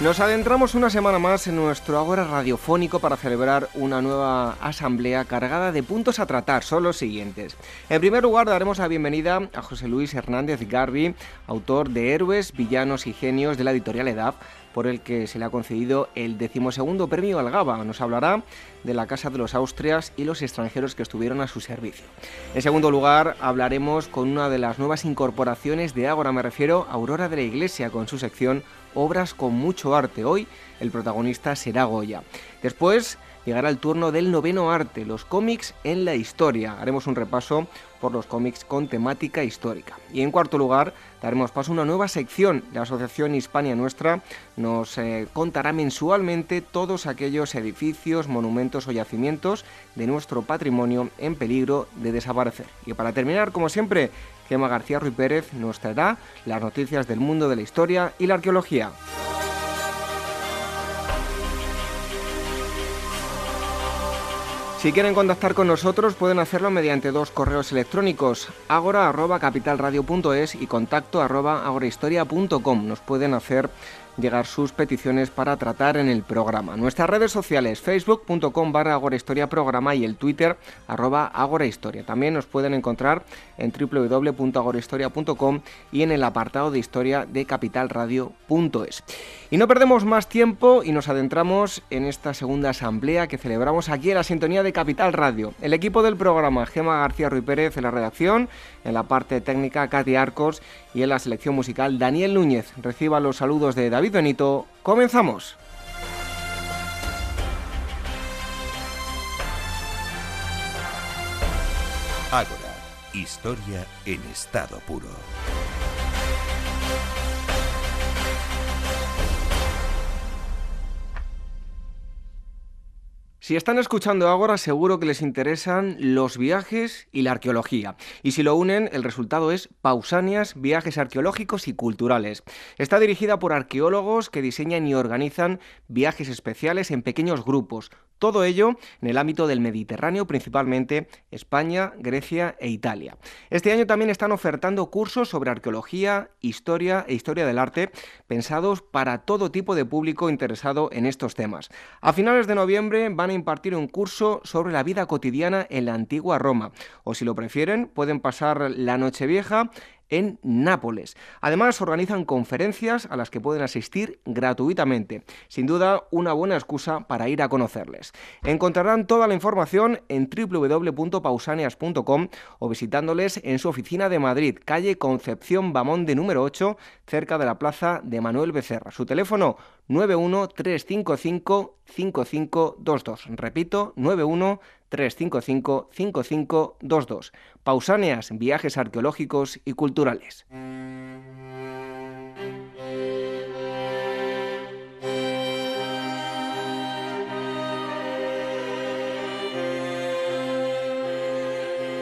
Nos adentramos una semana más en nuestro Ágora radiofónico para celebrar una nueva asamblea cargada de puntos a tratar. Son los siguientes. En primer lugar, daremos la bienvenida a José Luis Hernández Garbi, autor de Héroes, Villanos y Genios de la editorial EDAP, por el que se le ha concedido el decimosegundo premio Algaba. Nos hablará de la Casa de los Austrias y los extranjeros que estuvieron a su servicio. En segundo lugar, hablaremos con una de las nuevas incorporaciones de Ágora, me refiero Aurora de la Iglesia, con su sección Obras con mucho arte. Hoy el protagonista será Goya. Después llegará el turno del noveno arte, los cómics en la historia. Haremos un repaso por los cómics con temática histórica. Y en cuarto lugar, daremos paso a una nueva sección. La Asociación Hispania Nuestra nos eh, contará mensualmente todos aquellos edificios, monumentos o yacimientos de nuestro patrimonio en peligro de desaparecer. Y para terminar, como siempre, Gema García Ruiz Pérez nos traerá las noticias del mundo de la historia y la arqueología. Si quieren contactar con nosotros pueden hacerlo mediante dos correos electrónicos, agora.capitalradio.es y contacto agorahistoria.com. Nos pueden hacer llegar sus peticiones para tratar en el programa. Nuestras redes sociales, facebook.com barra agorahistoria programa y el twitter arroba agorahistoria. También nos pueden encontrar en www.agorahistoria.com y en el apartado de historia de capitalradio.es. Y no perdemos más tiempo y nos adentramos en esta segunda asamblea que celebramos aquí en la sintonía de Capital Radio. El equipo del programa, Gema García Ruiz Pérez en la redacción, en la parte técnica Katy Arcos y en la selección musical Daniel Núñez. Reciba los saludos de David Benito. Comenzamos. Ágora, historia en estado puro. Si están escuchando ahora, seguro que les interesan los viajes y la arqueología. Y si lo unen, el resultado es Pausanias, viajes arqueológicos y culturales. Está dirigida por arqueólogos que diseñan y organizan viajes especiales en pequeños grupos, todo ello en el ámbito del Mediterráneo, principalmente España, Grecia e Italia. Este año también están ofertando cursos sobre arqueología, historia e historia del arte, pensados para todo tipo de público interesado en estos temas. A finales de noviembre van a impartir un curso sobre la vida cotidiana en la antigua Roma, o si lo prefieren, pueden pasar la Nochevieja en Nápoles. Además, organizan conferencias a las que pueden asistir gratuitamente. Sin duda, una buena excusa para ir a conocerles. Encontrarán toda la información en www.pausanias.com o visitándoles en su oficina de Madrid, calle Concepción Bamón de número 8, cerca de la plaza de Manuel Becerra. Su teléfono 91355 5522. Repito, 91 355 5522. Pausanias, viajes arqueológicos y culturales.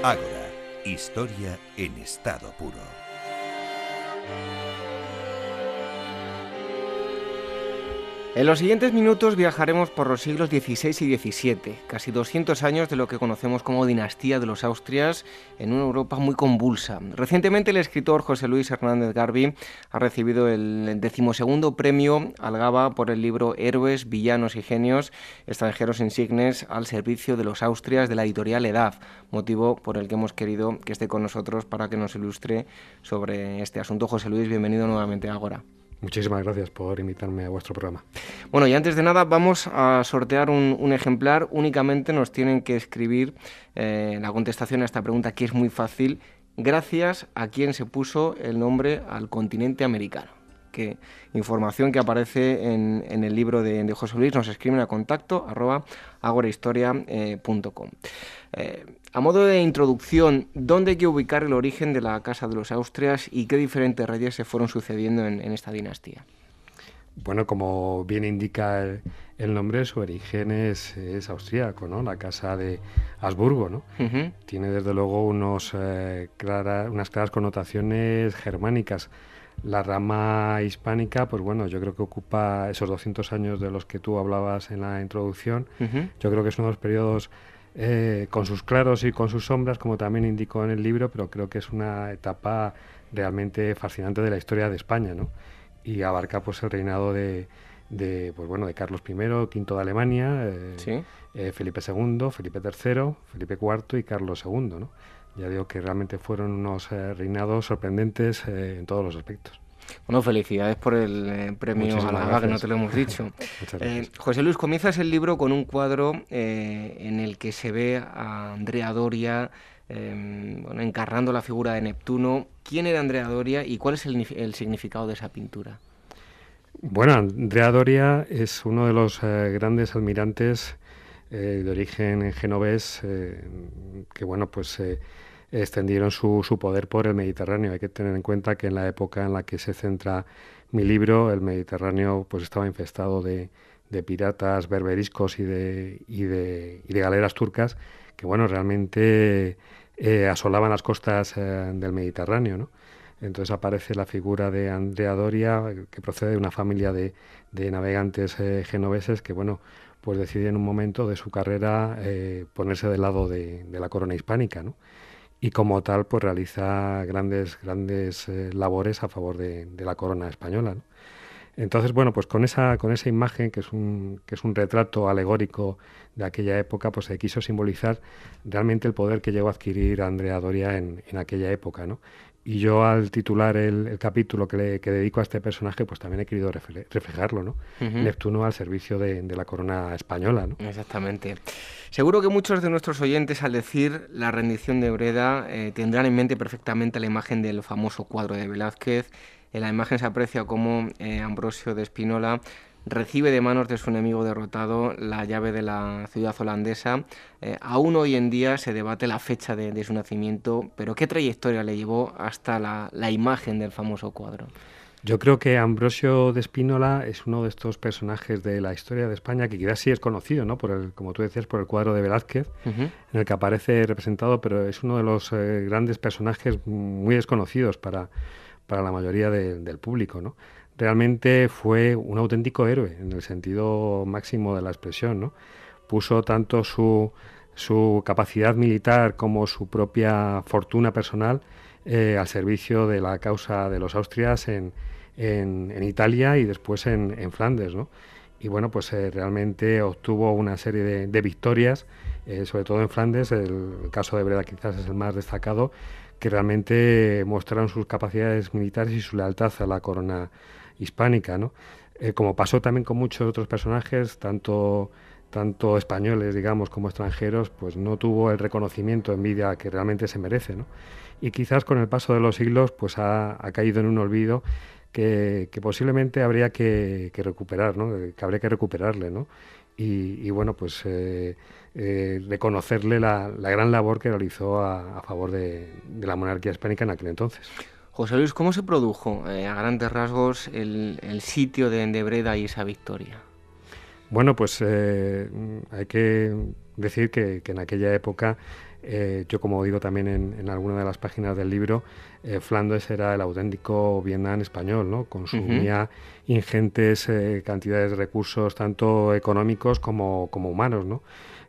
Ágora, historia en estado puro. En los siguientes minutos viajaremos por los siglos XVI y XVII, casi 200 años de lo que conocemos como dinastía de los Austrias en una Europa muy convulsa. Recientemente el escritor José Luis Hernández Garbi ha recibido el decimosegundo premio Algaba por el libro Héroes, Villanos y Genios, extranjeros insignes al servicio de los Austrias de la editorial EDAF, motivo por el que hemos querido que esté con nosotros para que nos ilustre sobre este asunto. José Luis, bienvenido nuevamente a Agora. Muchísimas gracias por invitarme a vuestro programa. Bueno, y antes de nada vamos a sortear un, ejemplar. Únicamente nos tienen que escribir eh, la contestación a esta pregunta, que es muy fácil, gracias a quien se puso el nombre al continente americano. Información que aparece en, el libro de, José Luis nos escriben a contacto arroba a modo de introducción, ¿dónde hay que ubicar el origen de la Casa de los Austrias y qué diferentes reyes se fueron sucediendo en, esta dinastía? Bueno, como bien indica el, el nombre su origen es, es austríaco, ¿no? La casa de Habsburgo, ¿no? Tiene desde luego unos, eh, unas claras connotaciones germánicas. La rama hispánica, pues bueno, yo creo que ocupa esos 200 años de los que tú hablabas en la introducción. Yo creo que es uno de los periodos eh, con sus claros y con sus sombras, como también indicó en el libro, pero creo que es una etapa realmente fascinante de la historia de España, ¿no? Y abarca pues el reinado de, de, pues bueno, de Carlos I, V de Alemania, eh, eh, Felipe II, Felipe III, Felipe IV y Carlos II. ¿no? Ya digo que realmente fueron unos reinados sorprendentes en todos los aspectos. Bueno, felicidades por el premio a la que no te lo hemos dicho. José Luis, comienzas el libro con un cuadro en el que se ve a Andrea Doria encarnando la figura de Neptuno. ¿Quién era Andrea Doria y cuál es el significado de esa pintura? Bueno, Andrea Doria es uno de los eh, grandes almirantes eh, de origen genovés eh, que, bueno, pues extendieron su, su, poder por el Mediterráneo. Hay que tener en cuenta que en la época en la que se centra mi libro, el Mediterráneo pues estaba infestado de, de piratas berberiscos y de, y de, y de galeras turcas que, bueno, realmente asolaban las costas del Mediterráneo, ¿no? Entonces aparece la figura de Andrea Doria, que procede de una familia de, navegantes eh, genoveses que, bueno, pues decide en un momento de su carrera eh, ponerse del lado de, la corona hispánica, ¿no? Y como tal, pues realiza grandes, grandes eh, labores a favor de, la corona española, Entonces, bueno, pues con esa, con esa imagen, que es, un, que es un retrato alegórico de aquella época, pues se quiso simbolizar realmente el poder que llegó a adquirir Andrea Doria en, en aquella época, ¿no? Y yo al titular el, capítulo que, le, que, dedico a este personaje, pues también he querido reflejarlo, ¿no? Neptuno al servicio de, la corona española, ¿no? Exactamente. Seguro que muchos de nuestros oyentes al decir la rendición de Breda eh, tendrán en mente perfectamente la imagen del famoso cuadro de Velázquez. En la imagen se aprecia cómo eh, Ambrosio de Espinola recibe de manos de su enemigo derrotado la llave de la ciudad holandesa. Eh, aún hoy en día se debate la fecha de, su nacimiento, pero ¿qué trayectoria le llevó hasta la, imagen del famoso cuadro? Yo creo que Ambrosio de Espínola es uno de estos personajes de la historia de España que quizás sí es conocido, ¿no? Por el, como tú decías, por el cuadro de Velázquez, en el que aparece representado, pero es uno de los eh, grandes personajes muy desconocidos para, para la mayoría del público, ¿no? Realmente fue un auténtico héroe en el sentido máximo de la expresión. ¿no? Puso tanto su, su capacidad militar como su propia fortuna personal eh, al servicio de la causa de los Austrias en, en, Italia y después en, en Flandes. ¿no? Y bueno, pues eh, realmente obtuvo una serie de, victorias, eh, sobre todo en Flandes, el, caso de Breda quizás es el más destacado, que realmente mostraron sus capacidades militares y su lealtad a la corona hispánica, ¿no? Eh, como pasó también con muchos otros personajes, tanto, tanto españoles, digamos, como extranjeros, pues no tuvo el reconocimiento en vida que realmente se merece, ¿no? Y quizás con el paso de los siglos, pues ha, caído en un olvido que, posiblemente habría que, recuperar, ¿no? Que habría que recuperarle, ¿no? Y, bueno, pues eh, eh, reconocerle la, gran labor que realizó a, favor de, de la monarquía hispánica en aquel entonces. José Luis, ¿cómo se produjo eh, a grandes rasgos el, sitio de, Endebreda y esa victoria? Bueno, pues eh, hay que decir que, en aquella época, eh, yo como digo también en, alguna de las páginas del libro, Flandes era el auténtico Vietnam español, ¿no? Consumía ingentes cantidades de recursos, tanto económicos como, como humanos, ¿no?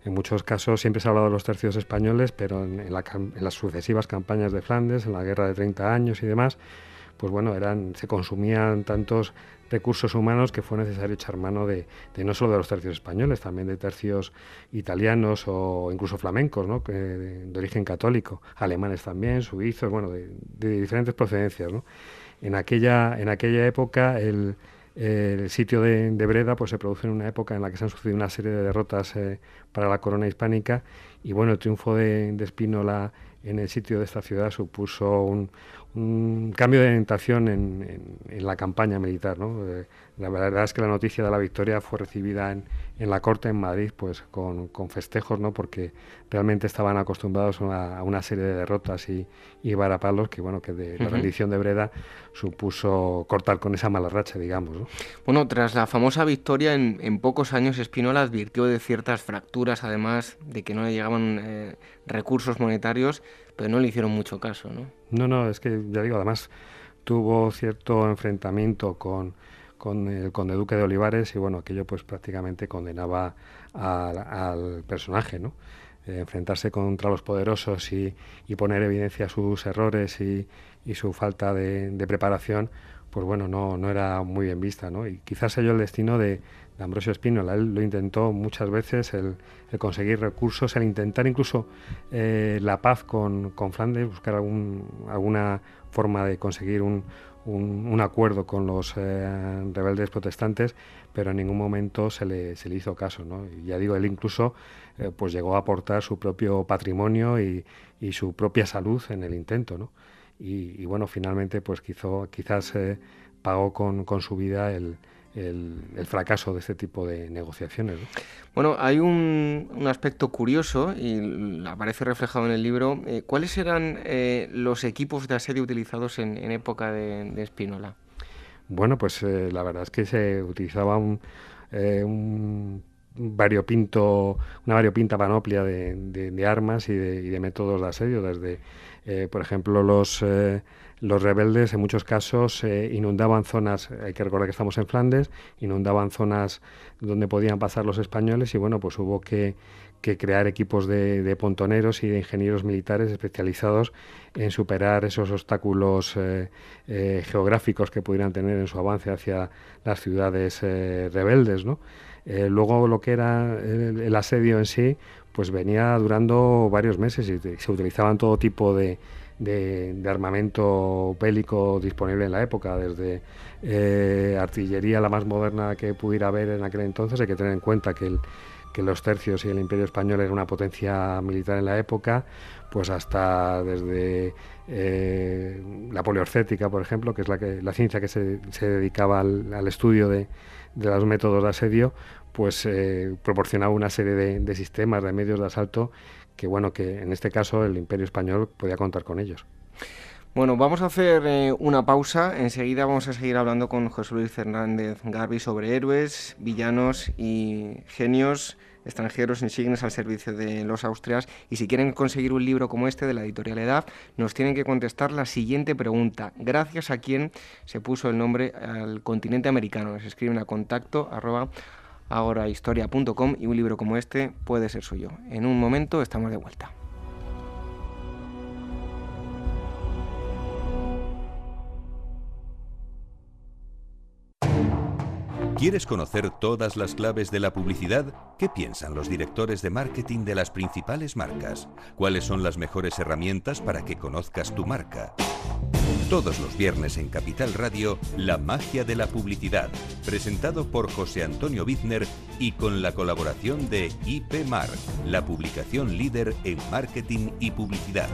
En muchos casos siempre se ha hablado de los tercios españoles, pero en, las sucesivas campañas de Flandes, en la guerra de 30 años y demás, pues bueno, eran, se consumían tantos recursos humanos que fue necesario echar mano de, no solo de los tercios españoles, también de tercios italianos o incluso flamencos, ¿no? de, origen católico, alemanes también, suizos, bueno, de, diferentes procedencias. En, aquella, en aquella época el, el sitio de, Breda pues, se produce en una época en la que se han sucedido una serie de derrotas eh, para la corona hispánica. Y bueno, el triunfo de, de Espínola en el sitio de esta ciudad supuso un, cambio de orientación en, la campaña militar. ¿no? Eh, La verdad es que la noticia de la victoria fue recibida en, en la corte en Madrid pues con, con, festejos, ¿no? porque realmente estaban acostumbrados a, una serie de derrotas y, y varapalos que bueno que de la rendición de Breda supuso cortar con esa mala racha, digamos. ¿no? Bueno, tras la famosa victoria en, en, pocos años Espinola advirtió de ciertas fracturas, además de que no le llegaban eh, recursos monetarios, pero no le hicieron mucho caso, ¿no? No, no, es que ya digo, además tuvo cierto enfrentamiento con con el conde duque de Olivares y bueno, aquello pues prácticamente condenaba al personaje, ¿no? Eh, enfrentarse contra los poderosos y, y, poner evidencia sus errores y, y su falta de, de, preparación, pues bueno, no, no era muy bien vista, ¿no? Y quizás ello el destino de, de Ambrosio Espínola. Él lo intentó muchas veces, el, el conseguir recursos, el intentar incluso eh, la paz con, con Flandes, buscar alguna forma de conseguir un, un, acuerdo con los eh, rebeldes protestantes, pero en ningún momento se le, se le hizo caso. ¿no? Y ya digo, él incluso eh, pues llegó a aportar su propio patrimonio y, y, su propia salud en el intento. ¿no? Y, y bueno, finalmente pues quizo, quizás pagó con, con su vida el, el, el, fracaso de este tipo de negociaciones. ¿no? Bueno, hay un, un, aspecto curioso y aparece reflejado en el libro. Eh, ¿Cuáles eran eh, los equipos de asedio utilizados en, en época de, de, Spínola? Bueno, pues eh, la verdad es que se utilizaba un, eh, un variopinto, una variopinta panoplia de, de, de armas y de, y de, métodos de asedio, desde, por ejemplo, los los rebeldes en muchos casos eh, inundaban zonas, hay que recordar que estamos en Flandes, inundaban zonas donde podían pasar los españoles y bueno, pues hubo que, crear equipos de, de, pontoneros y de ingenieros militares especializados en superar esos obstáculos eh, eh, geográficos que pudieran tener en su avance hacia las ciudades rebeldes, luego lo que era el, el, asedio en sí, pues venía durando varios meses y se utilizaban todo tipo de, de, armamento bélico disponible en la época, desde eh, artillería la más moderna que pudiera haber en aquel entonces. Hay que tener en cuenta que, que los tercios y el Imperio Español era una potencia militar en la época, pues hasta desde eh, la poliorcética, por ejemplo, que es la, que, la ciencia que se, dedicaba al, al estudio de, de, los métodos de asedio, pues eh, proporcionaba una serie de sistemas, de medios de asalto que bueno, que en este caso el Imperio Español podía contar con ellos. Bueno, vamos a hacer eh, una pausa. Enseguida vamos a seguir hablando con José Luis Fernández Garbi sobre héroes, villanos y genios extranjeros insignes al servicio de los Austrias. Y si quieren conseguir un libro como este de la editorial EDAF, nos tienen que contestar la siguiente pregunta. Gracias a quién se puso el nombre al continente americano. Les escriben a contacto agorahistoria.com y un libro como este puede ser suyo. En un momento estamos de vuelta. ¿Quieres conocer todas las claves de la publicidad? ¿Qué piensan los directores de marketing de las principales marcas? ¿Cuáles son las mejores herramientas para que conozcas tu marca? Todos los viernes en Capital Radio, La magia de la publicidad, presentado por José Antonio Bizner y con la colaboración de IP Mar, la publicación líder en marketing y publicidad.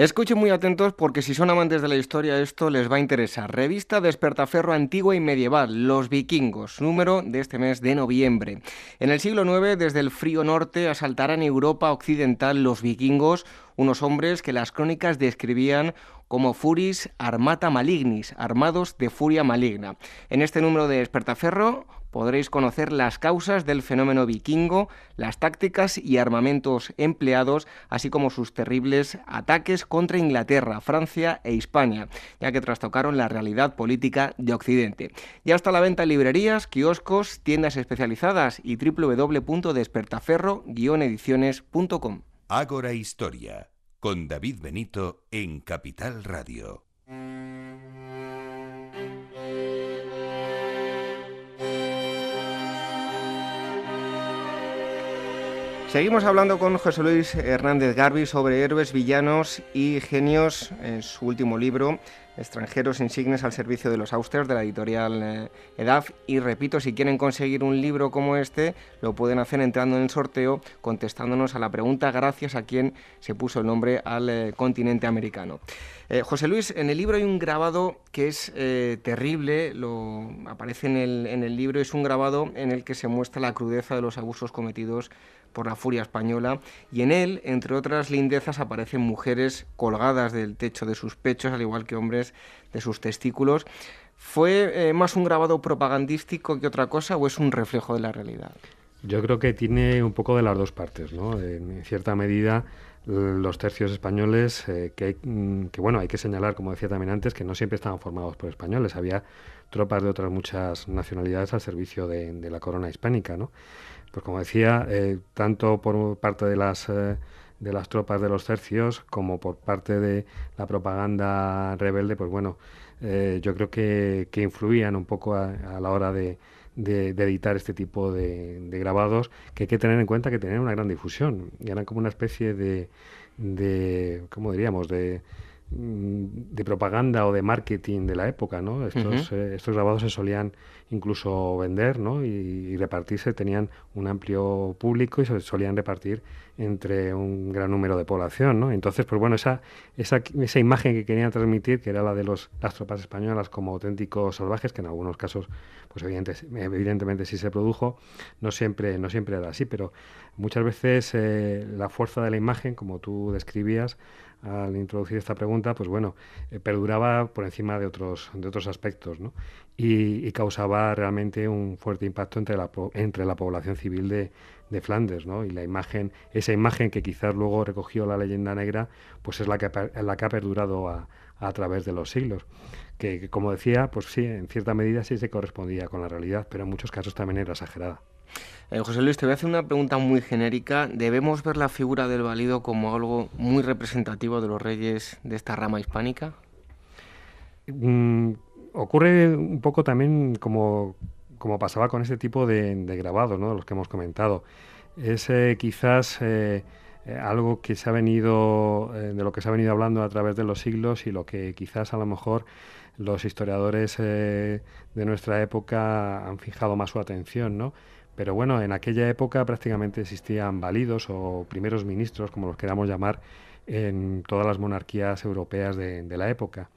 Escuchen muy atentos porque si son amantes de la historia esto les va a interesar. Revista Despertaferro Antigua y Medieval, Los Vikingos, número de este mes de noviembre. En el siglo IX, desde el frío norte, asaltarán Europa occidental los vikingos, unos hombres que las crónicas describían como furis armata malignis, armados de furia maligna. En este número de Despertaferro podréis conocer las causas del fenómeno vikingo, las tácticas y armamentos empleados, así como sus terribles ataques contra Inglaterra, Francia e Hispania, ya que trastocaron la realidad política de Occidente. Ya está a la venta en librerías, kioscos, tiendas especializadas y www.despertaferro-ediciones.com. Ágora Historia, con David Benito en Capital Radio. Seguimos hablando con José Luis Hernández Garbi sobre héroes, villanos y genios en su último libro, extranjeros insignes al servicio de los Austers de la editorial eh, EDAF. Y repito, si quieren conseguir un libro como este, lo pueden hacer entrando en el sorteo, contestándonos a la pregunta gracias a quien se puso el nombre al eh, continente americano. Eh, José Luis, en el libro hay un grabado que es terrible, lo aparece en el, en el libro, es un grabado en el que se muestra la crudeza de los abusos cometidos por la furia española, y en él, entre otras lindezas, aparecen mujeres colgadas del techo de sus pechos, al igual que hombres de sus testículos. ¿Fue eh, más un grabado propagandístico que otra cosa o es un reflejo de la realidad? Yo creo que tiene un poco de las dos partes, ¿no? En cierta medida, los tercios españoles, eh, que, mm, que, bueno, hay que señalar, como decía también antes, que no siempre estaban formados por españoles, había tropas de otras muchas nacionalidades al servicio de, la corona hispánica, ¿no? Pues como decía, eh, tanto por parte de las, eh, de las tropas de los tercios como por parte de la propaganda rebelde, pues bueno, yo creo que, influían un poco a, la hora de, editar este tipo de, grabados, que hay que tener en cuenta que tenían una gran difusión y eran como una especie de, de ¿cómo diríamos?, de Mm, de propaganda o de marketing de la época, ¿no? Estos, eh, estos grabados se solían incluso vender, ¿no? Y, repartirse, tenían un amplio público y se solían repartir entre un gran número de población, ¿no? Entonces, pues bueno, esa, esa, esa imagen que querían transmitir, que era la de los, las tropas españolas como auténticos salvajes, que en algunos casos, pues evidentemente sí se produjo, no siempre, no siempre era así, pero muchas veces eh, la fuerza de la imagen, como tú describías, al introducir esta pregunta, pues bueno, eh, perduraba por encima de otros, de otros aspectos, ¿no? Y, causaba realmente un fuerte impacto entre la, entre la población civil de, de, Flandes, ¿no? Y la imagen, esa imagen que quizás luego recogió la leyenda negra, pues es la que, la que ha perdurado a, a través de los siglos. Que, que, como decía, pues sí, en cierta medida sí se correspondía con la realidad, pero en muchos casos también era exagerada. Eh, José Luis, te voy a hacer una pregunta muy genérica. ¿Debemos ver la figura del valido como algo muy representativo de los reyes de esta rama hispánica? Mm, ocurre un poco también como, como pasaba con este tipo de, grabados, ¿no? los que hemos comentado. Es eh, quizás eh, algo que se ha venido, de lo que se ha venido hablando a través de los siglos y lo que quizás a lo mejor los historiadores de nuestra época han fijado más su atención, ¿no? Pero bueno, en aquella época prácticamente existían válidos o primeros ministros, como los queramos llamar, en todas las monarquías europeas de, la época.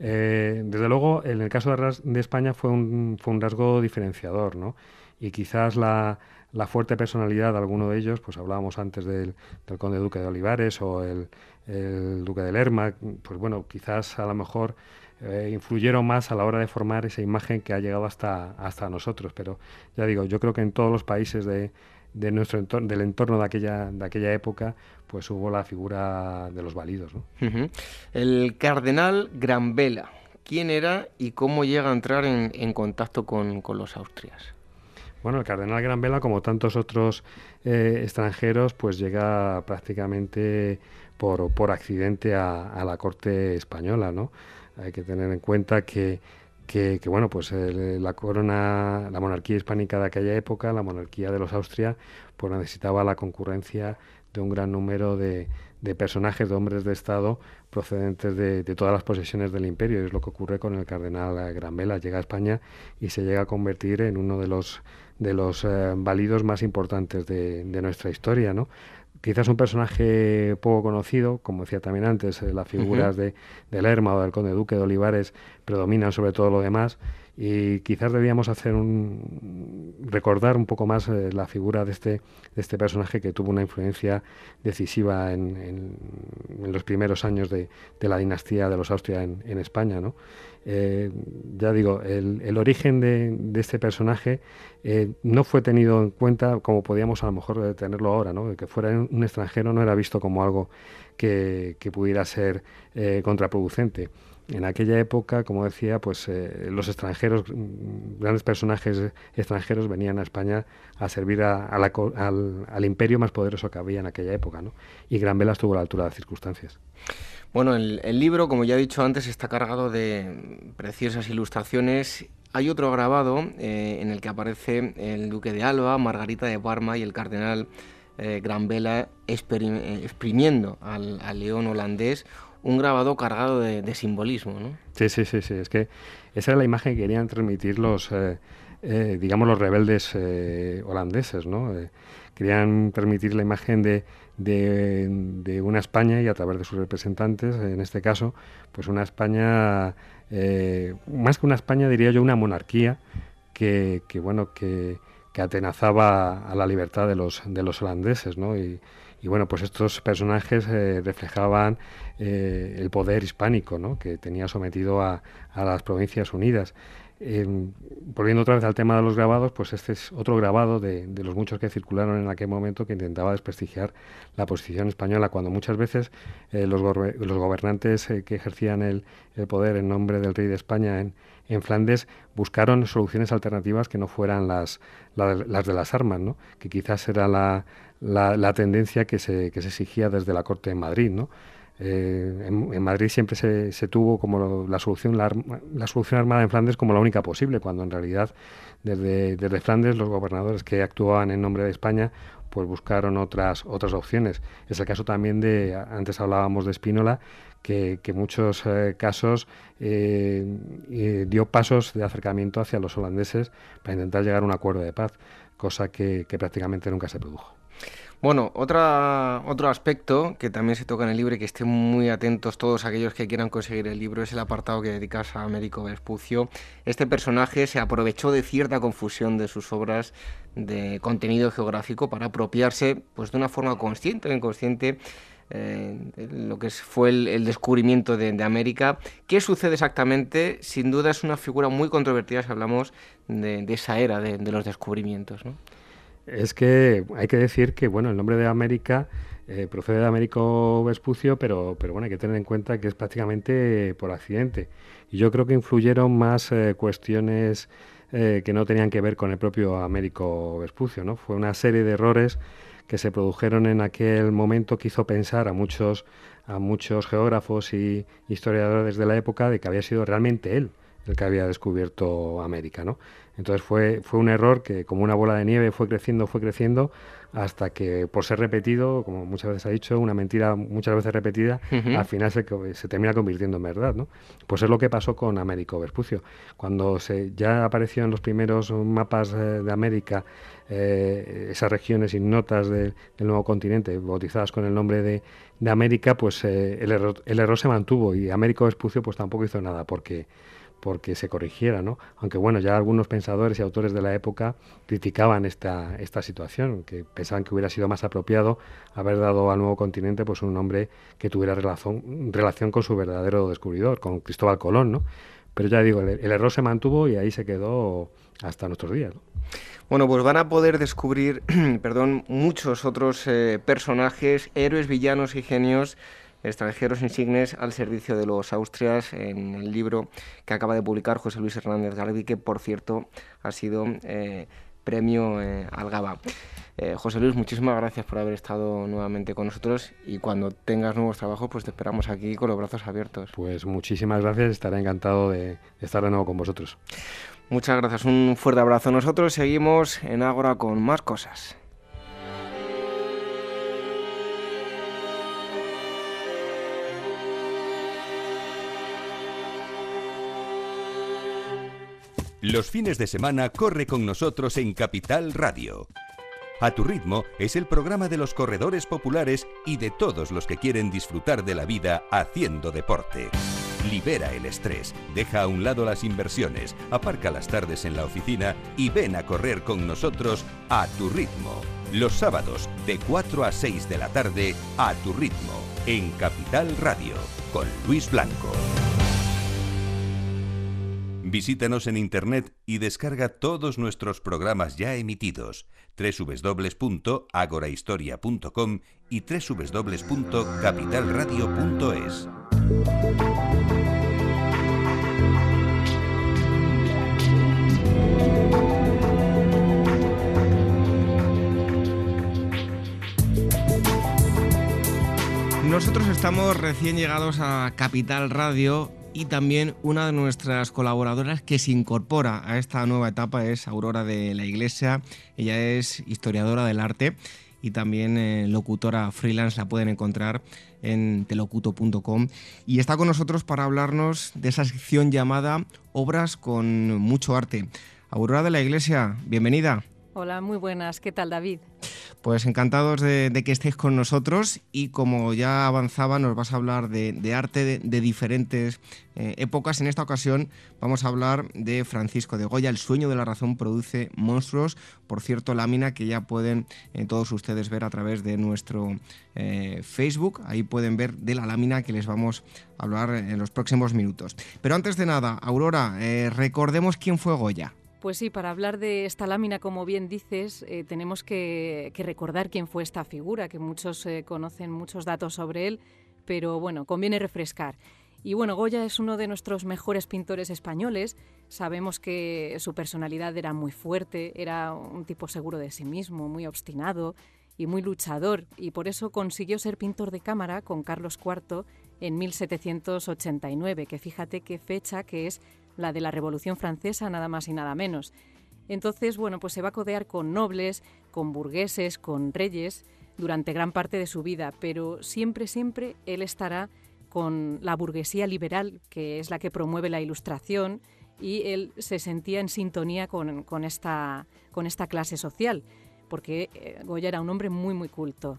Eh, desde luego, en el caso de, España fue un, rasgo diferenciador, ¿no? Y quizás la, fuerte personalidad de alguno de ellos, pues hablábamos antes del, conde duque de Olivares o el, el, duque de Lerma, pues bueno, quizás a lo mejor eh, influyeron más a la hora de formar esa imagen que ha llegado hasta, hasta nosotros. Pero ya digo, yo creo que en todos los países de, de nuestro entorno, del entorno de aquella, de aquella época, pues hubo la figura de los válidos. El cardenal Granvela, ¿quién era y cómo llega a entrar en, en contacto con, con, los austrias? Bueno, el cardenal Granvela, como tantos otros eh, extranjeros, pues llega prácticamente por, por accidente a, a la corte española, ¿no? Hay que tener en cuenta que, que, bueno, pues la corona, la monarquía hispánica de aquella época, la monarquía de los Austria, pues necesitaba la concurrencia de un gran número de, personajes, de hombres de Estado procedentes de, todas las posesiones del imperio. Es lo que ocurre con el cardenal Granvela. Llega a España y se llega a convertir en uno de los, de los eh, válidos más importantes de, de nuestra historia, ¿no? Quizás un personaje poco conocido, como decía también antes, eh, las figuras de, de Lerma o del conde duque de Olivares predominan sobre todo lo demás y quizás debíamos hacer un recordar un poco más eh, la figura de este, de este personaje que tuvo una influencia decisiva en, en, los primeros años de, de, la dinastía de los Austria en, en España, ¿no? Eh, ya digo, el, el origen de, de, este personaje eh, no fue tenido en cuenta como podíamos a lo mejor tenerlo ahora, ¿no? que fuera un extranjero no era visto como algo que, que pudiera ser contraproducente. En aquella época, como decía, pues los extranjeros, mm, grandes personajes extranjeros venían a España a servir al, imperio más poderoso que había en aquella época, ¿no? Y Gran Vela estuvo a la altura de las circunstancias. Bueno, el, libro, como ya he dicho antes, está cargado de preciosas ilustraciones. Hay otro grabado eh, en el que aparece el duque de Alba, Margarita de Parma y el cardenal eh, Gran Vela exprimiendo al, al, león holandés, un grabado cargado de, simbolismo, ¿no? Sí, sí, sí, sí. Es que esa era la imagen que querían transmitir los, eh, eh, digamos, los rebeldes eh, holandeses, ¿no? querían transmitir la imagen de, de, una España y a través de sus representantes, en este caso, pues una España, más que una España, diría yo, una monarquía que, que bueno, que, que atenazaba a la libertad de los, de los holandeses, ¿no? Y, y bueno, pues estos personajes eh, reflejaban eh, el poder hispánico ¿no? que tenía sometido a, a las Provincias Unidas. Em, volviendo otra vez al tema de los grabados, pues este es otro grabado de, de, los muchos que circularon en aquel momento que intentaba desprestigiar la posición española, cuando muchas veces eh, los, los, gobernantes que ejercían el, el, poder en nombre del rey de España en, en Flandes buscaron soluciones alternativas que no fueran las, las de las armas, ¿no? que quizás era la, la, tendencia que se, que se, exigía desde la Corte en Madrid. ¿no? Eh, en, Madrid siempre se, tuvo como la solución, la, la, solución armada en Flandes como la única posible, cuando en realidad desde, desde Flandes los gobernadores que actuaban en nombre de España pues buscaron otras, otras opciones. Es el caso también de, antes hablábamos de Espínola, que, en muchos eh, casos eh, dio pasos de acercamiento hacia los holandeses para intentar llegar a un acuerdo de paz, cosa que prácticamente nunca se produjo. Bueno, otra, otro aspecto que también se toca en el libro y que estén muy atentos todos aquellos que quieran conseguir el libro es el apartado que dedicas a Américo Vespucio. Este personaje se aprovechó de cierta confusión de sus obras de contenido geográfico para apropiarse pues, de una forma consciente o inconsciente eh, lo que fue el, descubrimiento de, América. ¿Qué sucede exactamente? Sin duda es una figura muy controvertida si hablamos de, esa era de, de los descubrimientos. ¿no? Es que hay que decir que bueno, el nombre de América eh, procede de Américo Vespucio, pero, pero bueno, hay que tener en cuenta que es prácticamente por accidente. Y yo creo que influyeron más eh, cuestiones eh, que no tenían que ver con el propio Américo Vespucio, ¿no? Fue una serie de errores que se produjeron en aquel momento que hizo pensar a muchos, a muchos geógrafos y historiadores de la época de que había sido realmente él el que había descubierto América, ¿no? Entonces fue, fue un error que como una bola de nieve fue creciendo, fue creciendo, hasta que por ser repetido, como muchas veces ha dicho, una mentira muchas veces repetida, al final se, se, termina convirtiendo en verdad. ¿no? Pues es lo que pasó con Américo Vespucio. Cuando se, ya apareció en los primeros mapas eh, de América eh, esas regiones ignotas del nuevo continente, bautizadas con el nombre de, de América, pues eh, el, error, el error se mantuvo y Américo Vespucio pues tampoco hizo nada porque porque se corrigiera, ¿no? Aunque bueno, ya algunos pensadores y autores de la época criticaban esta, esta situación, que pensaban que hubiera sido más apropiado haber dado al nuevo continente pues un nombre que tuviera relación, relación con su verdadero descubridor, con Cristóbal Colón, ¿no? Pero ya digo, el, error se mantuvo y ahí se quedó hasta nuestros días. Bueno, pues van a poder descubrir, perdón, muchos otros eh, personajes, héroes, villanos y genios extranjeros insignes al servicio de los Austrias en el libro que acaba de publicar José Luis Hernández Garbi, que por cierto ha sido eh, premio eh, Algaba. Eh, José Luis, muchísimas gracias por haber estado nuevamente con nosotros y cuando tengas nuevos trabajos, pues te esperamos aquí con los brazos abiertos. Pues muchísimas gracias, estaré encantado de, estar de nuevo con vosotros. Muchas gracias, un fuerte abrazo. Nosotros seguimos en Ágora con más cosas. Los fines de semana corre con nosotros en Capital Radio. A tu ritmo es el programa de los corredores populares y de todos los que quieren disfrutar de la vida haciendo deporte. Libera el estrés, deja a un lado las inversiones, aparca las tardes en la oficina y ven a correr con nosotros a tu ritmo. Los sábados de 4 a 6 de la tarde a tu ritmo en Capital Radio con Luis Blanco. Visítanos en internet y descarga todos nuestros programas ya emitidos www.agorahistoria.com y www.capitalradio.es. Nosotros estamos recién llegados a Capital Radio y también una de nuestras colaboradoras que se incorpora a esta nueva etapa es Aurora de la Iglesia. Ella es historiadora del arte y también eh, locutora freelance, la pueden encontrar en telocuto.com. Y está con nosotros para hablarnos de esa sección llamada Obras con mucho arte. Aurora de la Iglesia, bienvenida. Hola, muy buenas. ¿Qué tal, David? Pues encantados de, que estéis con nosotros y como ya avanzaba nos vas a hablar de, arte de, diferentes eh, épocas. En esta ocasión vamos a hablar de Francisco de Goya, El sueño de la razón produce monstruos. Por cierto, lámina que ya pueden eh, todos ustedes ver a través de nuestro eh, Facebook. Ahí pueden ver de la lámina que les vamos a hablar en los próximos minutos. Pero antes de nada, Aurora, recordemos quién fue Goya. Pues sí, para hablar de esta lámina, como bien dices, eh, tenemos que, recordar quién fue esta figura, que muchos eh, conocen muchos datos sobre él, pero bueno, conviene refrescar. Y bueno, Goya es uno de nuestros mejores pintores españoles. Sabemos que su personalidad era muy fuerte, era un tipo seguro de sí mismo, muy obstinado y muy luchador, y por eso consiguió ser pintor de cámara con Carlos IV en 1789, que fíjate qué fecha que es la de la Revolución Francesa, nada más y nada menos. Entonces, bueno, pues se va a codear con nobles, con burgueses, con reyes durante gran parte de su vida, pero siempre, siempre él estará con la burguesía liberal, que es la que promueve la ilustración, y él se sentía en sintonía con, con esta, con esta clase social, porque eh, Goya era un hombre muy, muy culto.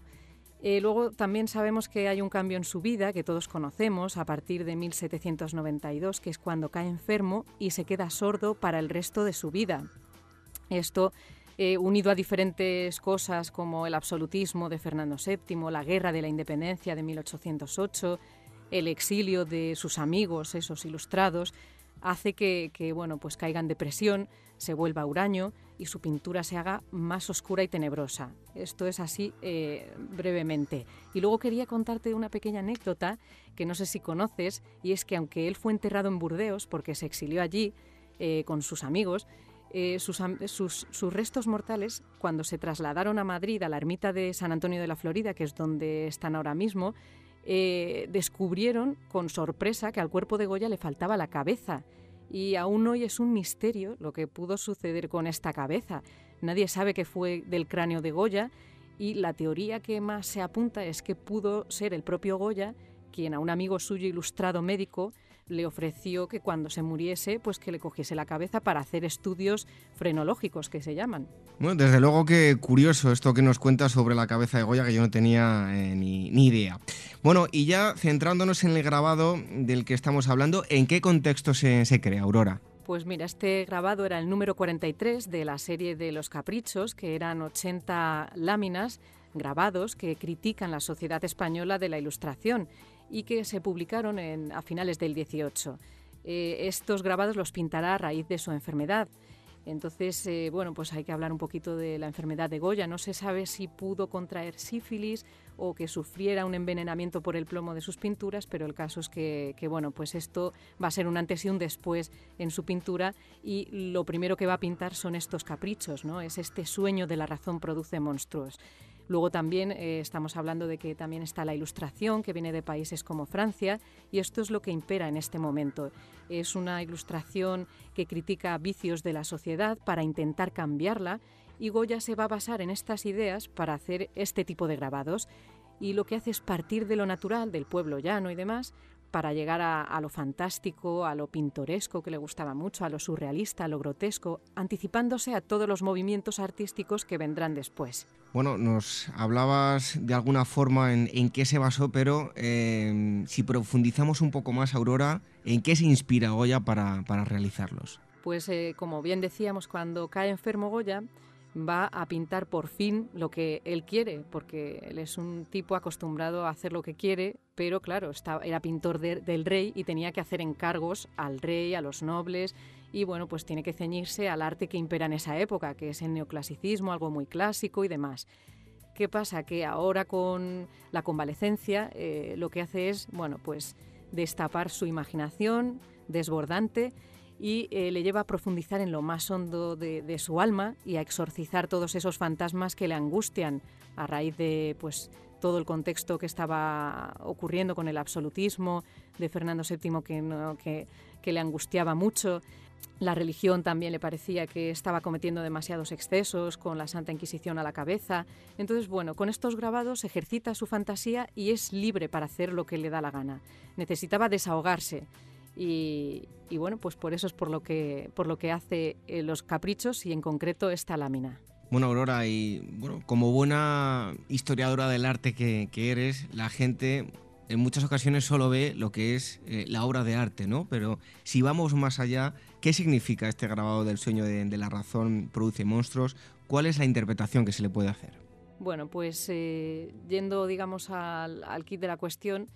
Eh, luego también sabemos que hay un cambio en su vida que todos conocemos a partir de 1792, que es cuando cae enfermo y se queda sordo para el resto de su vida. Esto eh, unido a diferentes cosas como el absolutismo de Fernando VII, la guerra de la independencia de 1808, el exilio de sus amigos, esos ilustrados, hace que, bueno, pues caiga en depresión, se vuelva huraño y su pintura se haga más oscura y tenebrosa. Esto es así eh, brevemente. Y luego quería contarte una pequeña anécdota que no sé si conoces, y es que aunque él fue enterrado en Burdeos porque se exilió allí eh, con sus amigos, eh, sus, sus, restos mortales, cuando se trasladaron a Madrid, a la ermita de San Antonio de la Florida, que es donde están ahora mismo, descubrieron con sorpresa que al cuerpo de Goya le faltaba la cabeza y aún hoy es un misterio lo que pudo suceder con esta cabeza. Nadie sabe qué fue del cráneo de Goya y la teoría que más se apunta es que pudo ser el propio Goya quien a un amigo suyo ilustrado médico le ofreció que cuando se muriese, pues que le cogiese la cabeza para hacer estudios frenológicos que se llaman. Bueno, desde luego que curioso esto que nos cuenta sobre la cabeza de Goya, que yo no tenía eh, ni, idea. Bueno, y ya centrándonos en el grabado del que estamos hablando, ¿en qué contexto se, se crea, Aurora? Pues mira, este grabado era el número 43 de la serie de Los Caprichos, que eran 80 láminas grabados que critican la sociedad española de la Ilustración y que se publicaron en, a finales del 18. Eh, estos grabados los pintará a raíz de su enfermedad. Entonces, eh, bueno, pues hay que hablar un poquito de la enfermedad de Goya. No se sabe si pudo contraer sífilis o que sufriera un envenenamiento por el plomo de sus pinturas, pero el caso es que, que, bueno, pues esto va a ser un antes y un después en su pintura y lo primero que va a pintar son estos caprichos, ¿no? Es este sueño de la razón produce monstruos. Luego también eh, estamos hablando de que también está la ilustración que viene de países como Francia y esto es lo que impera en este momento. Es una ilustración que critica vicios de la sociedad para intentar cambiarla y Goya se va a basar en estas ideas para hacer este tipo de grabados y lo que hace es partir de lo natural, del pueblo llano y demás, para llegar a, lo fantástico, a lo pintoresco que le gustaba mucho, a lo surrealista, a lo grotesco, anticipándose a todos los movimientos artísticos que vendrán después. Bueno, nos hablabas de alguna forma en, qué se basó, pero eh, si profundizamos un poco más, Aurora, ¿en qué se inspira Goya para, realizarlos? Pues eh, como bien decíamos, cuando cae enfermo Goya, va a pintar por fin lo que él quiere, porque él es un tipo acostumbrado a hacer lo que quiere, pero claro, era pintor del rey y tenía que hacer encargos al rey, a los nobles, y bueno, pues tiene que ceñirse al arte que impera en esa época, que es el neoclasicismo, algo muy clásico y demás. ¿Qué pasa? Que ahora con la convalecencia eh, lo que hace es, bueno, pues destapar su imaginación desbordante y eh, le lleva a profundizar en lo más hondo de, su alma y a exorcizar todos esos fantasmas que le angustian a raíz de pues todo el contexto que estaba ocurriendo con el absolutismo de Fernando VII que, le angustiaba mucho. La religión también le parecía que estaba cometiendo demasiados excesos, con la Santa Inquisición a la cabeza. Entonces, bueno, con estos grabados ejercita su fantasía y es libre para hacer lo que le da la gana. Necesitaba desahogarse. Y, bueno, pues por eso es por lo que, por lo que hace eh, los caprichos y en concreto esta lámina. Bueno, Aurora, y bueno, como buena historiadora del arte que, eres, la gente en muchas ocasiones solo ve lo que es eh, la obra de arte, ¿no? Pero si vamos más allá, ¿Qué significa este grabado del sueño de, la razón produce monstruos? ¿Cuál es la interpretación que se le puede hacer? Bueno, pues eh, yendo, digamos, al, kit de la cuestión,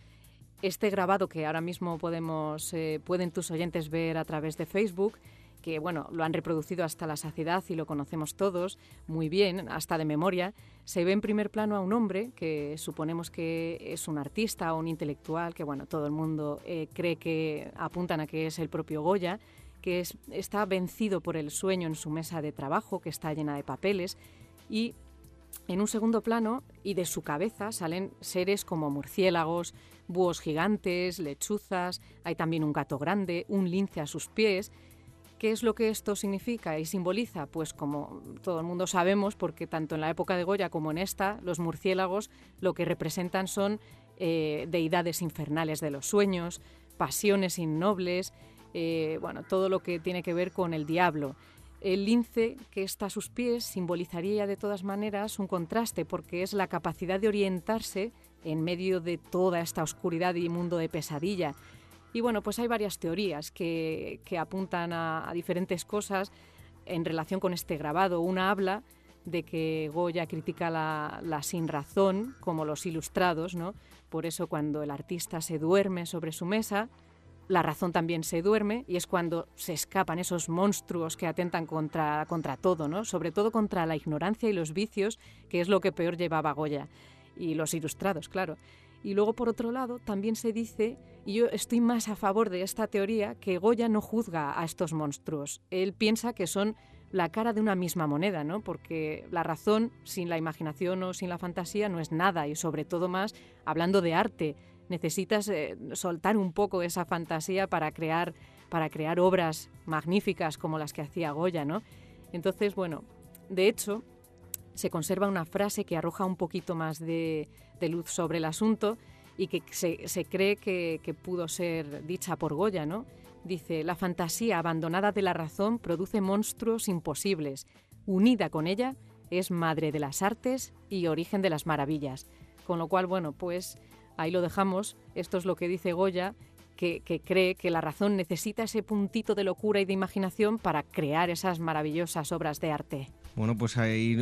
este grabado que ahora mismo podemos, eh, pueden tus oyentes ver a través de Facebook, que bueno, lo han reproducido hasta la saciedad y lo conocemos todos muy bien, hasta de memoria, se ve en primer plano a un hombre que suponemos que es un artista o un intelectual, que bueno, todo el mundo eh, cree que apuntan a que es el propio Goya, que está vencido por el sueño en su mesa de trabajo, que está llena de papeles, y en un segundo plano y de su cabeza salen seres como murciélagos, búhos gigantes, lechuzas, hay también un gato grande, un lince a sus pies. ¿Qué es lo que esto significa y simboliza? Pues como todo el mundo sabemos, porque tanto en la época de Goya como en esta, los murciélagos lo que representan son eh, deidades infernales de los sueños, pasiones innobles, eh, bueno, todo lo que tiene que ver con el diablo. El lince que está a sus pies simbolizaría de todas maneras un contraste porque es la capacidad de orientarse en medio de toda esta oscuridad y mundo de pesadilla. Y bueno, pues hay varias teorías que, apuntan a, diferentes cosas en relación con este grabado. Una habla de que Goya critica la, la, sin razón, como los ilustrados, ¿no? Por eso cuando el artista se duerme sobre su mesa, la razón también se duerme y es cuando se escapan esos monstruos que atentan contra, contra todo, ¿no? sobre todo contra la ignorancia y los vicios, que es lo que peor llevaba Goya, y los ilustrados, claro. Y luego, por otro lado, también se dice, y yo estoy más a favor de esta teoría, que Goya no juzga a estos monstruos. Él piensa que son la cara de una misma moneda, ¿no? Porque la razón sin la imaginación o sin la fantasía no es nada, y sobre todo más hablando de arte necesitas eh, soltar un poco esa fantasía para crear, para crear obras magníficas como las que hacía Goya, ¿no? Entonces, bueno, de hecho, se conserva una frase que arroja un poquito más de, luz sobre el asunto y que se, cree que, pudo ser dicha por Goya, ¿no? Dice, la fantasía abandonada de la razón produce monstruos imposibles. Unida con ella, es madre de las artes y origen de las maravillas. Con lo cual, bueno, pues ahí lo dejamos. Esto es lo que dice Goya, que, cree que la razón necesita ese puntito de locura y de imaginación para crear esas maravillosas obras de arte. Bueno, pues ahí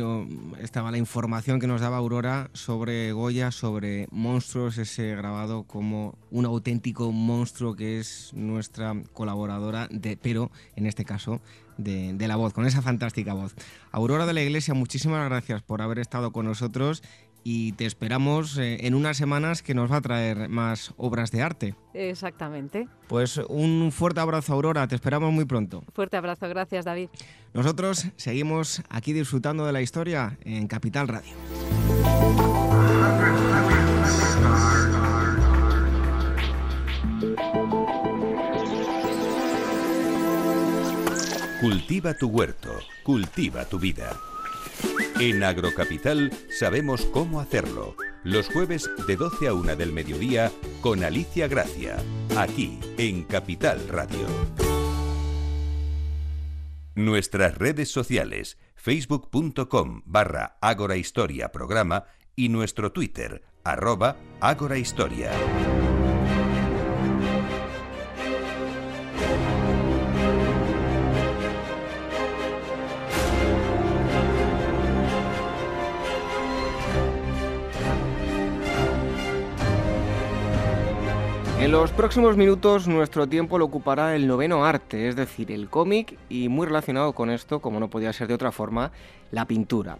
estaba la información que nos daba Aurora sobre Goya, sobre monstruos, ese grabado como un auténtico monstruo que es nuestra colaboradora, pero en este caso de, la voz, con esa fantástica voz. Aurora de la Iglesia, muchísimas gracias por haber estado con nosotros y te esperamos eh, en unas semanas que nos va a traer más obras de arte. Exactamente. Pues un fuerte abrazo, Aurora, te esperamos muy pronto. Fuerte abrazo, gracias, David. Nosotros seguimos aquí disfrutando de la historia en Capital Radio. Cultiva tu huerto, cultiva tu vida. En Agrocapital sabemos cómo hacerlo. Los jueves de 12 a 1 del mediodía con Alicia Gracia, aquí en Capital Radio. Nuestras redes sociales, facebook.com barra Agorahistoria programa y nuestro Twitter, arroba Agorahistoria. En los próximos minutos nuestro tiempo lo ocupará el noveno arte, es decir, el cómic y muy relacionado con esto, como no podía ser de otra forma, la pintura.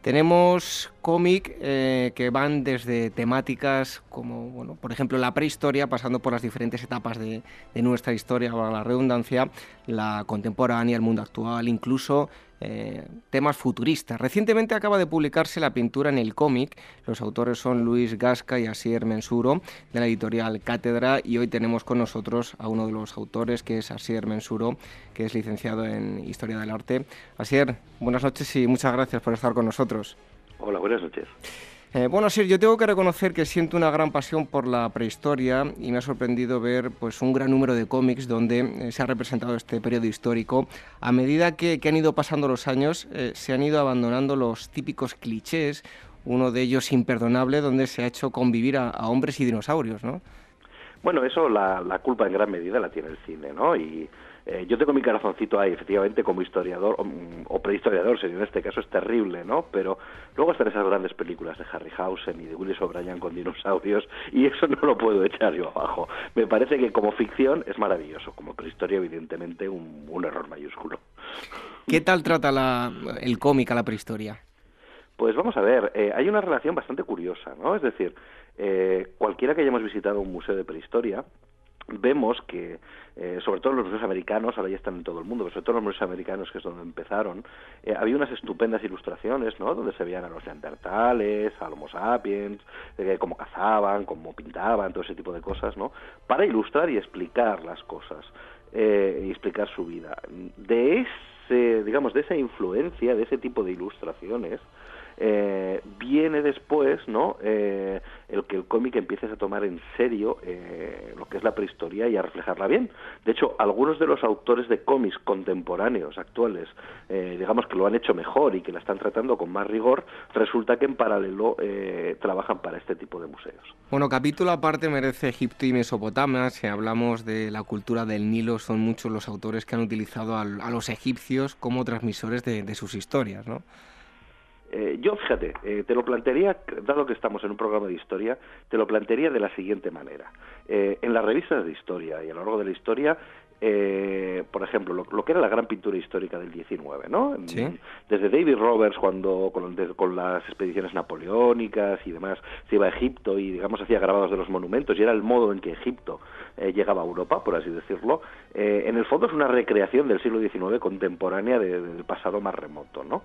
Tenemos cómic eh, que van desde temáticas como, bueno, por ejemplo, la prehistoria, pasando por las diferentes etapas de, nuestra historia, la redundancia, la contemporánea, el mundo actual, incluso eh, temas futuristas. Recientemente acaba de publicarse la pintura en el cómic. Los autores son Luis Gasca y Asier Mensuro, de la editorial Cátedra, y hoy tenemos con nosotros a uno de los autores, que es Asier Mensuro, que es licenciado en Historia del Arte. Asier, buenas noches y muchas gracias por estar con nosotros. Hola, buenas noches. Eh, bueno, sí, yo tengo que reconocer que siento una gran pasión por la prehistoria y me ha sorprendido ver pues, un gran número de cómics donde eh, se ha representado este periodo histórico. A medida que, han ido pasando los años, eh, se han ido abandonando los típicos clichés, uno de ellos imperdonable, donde se ha hecho convivir a, hombres y dinosaurios, ¿no? Bueno, eso la, culpa en gran medida la tiene el cine, ¿no? Eh, yo tengo mi corazoncito ahí, efectivamente, como historiador o, prehistoriador, sería en este caso es terrible, ¿no? Pero luego están esas grandes películas de Harryhausen y de Willis O'Brien con dinosaurios y eso no lo puedo echar yo abajo. Me parece que como ficción es maravilloso, como prehistoria evidentemente un, error mayúsculo. ¿Qué tal trata la, el cómic a la prehistoria? Pues vamos a ver, eh, hay una relación bastante curiosa, ¿no? Es decir, eh, cualquiera que hayamos visitado un museo de prehistoria, vemos que, eh, sobre todo los museos americanos, ahora ya están en todo el mundo, pero sobre todo los museos americanos, que es donde empezaron, eh, había unas estupendas ilustraciones, ¿no?, donde se veían a los neandertales, a homo sapiens, eh, cómo cazaban, cómo pintaban, todo ese tipo de cosas, ¿no?, para ilustrar y explicar las cosas, y explicar su vida. De ese, digamos, de esa influencia, de ese tipo de ilustraciones, eh, viene después no eh, el que el cómic empiece a tomar en serio eh, lo que es la prehistoria y a reflejarla bien. De hecho algunos de los autores de cómics contemporáneos actuales digamos que lo han hecho mejor y que la están tratando con más rigor resulta que en paralelo trabajan para este tipo de museos. Bueno capítulo aparte merece Egipto y Mesopotamia. Si hablamos de la cultura del Nilo son muchos los autores que han utilizado a, los egipcios como transmisores de, de sus historias no eh, yo, fíjate, eh, te lo plantearía, dado que estamos en un programa de historia, te lo plantearía de la siguiente manera. Eh, en las revistas de historia y a lo largo de la historia eh, por ejemplo, lo, que era la gran pintura histórica del 19, ¿no? Desde David Roberts, cuando con, las expediciones napoleónicas y demás, se iba a Egipto y, digamos, hacía grabados de los monumentos y era el modo en que Egipto eh, llegaba a Europa, por así decirlo. Eh, en el fondo es una recreación del siglo XIX contemporánea del pasado más remoto, ¿no?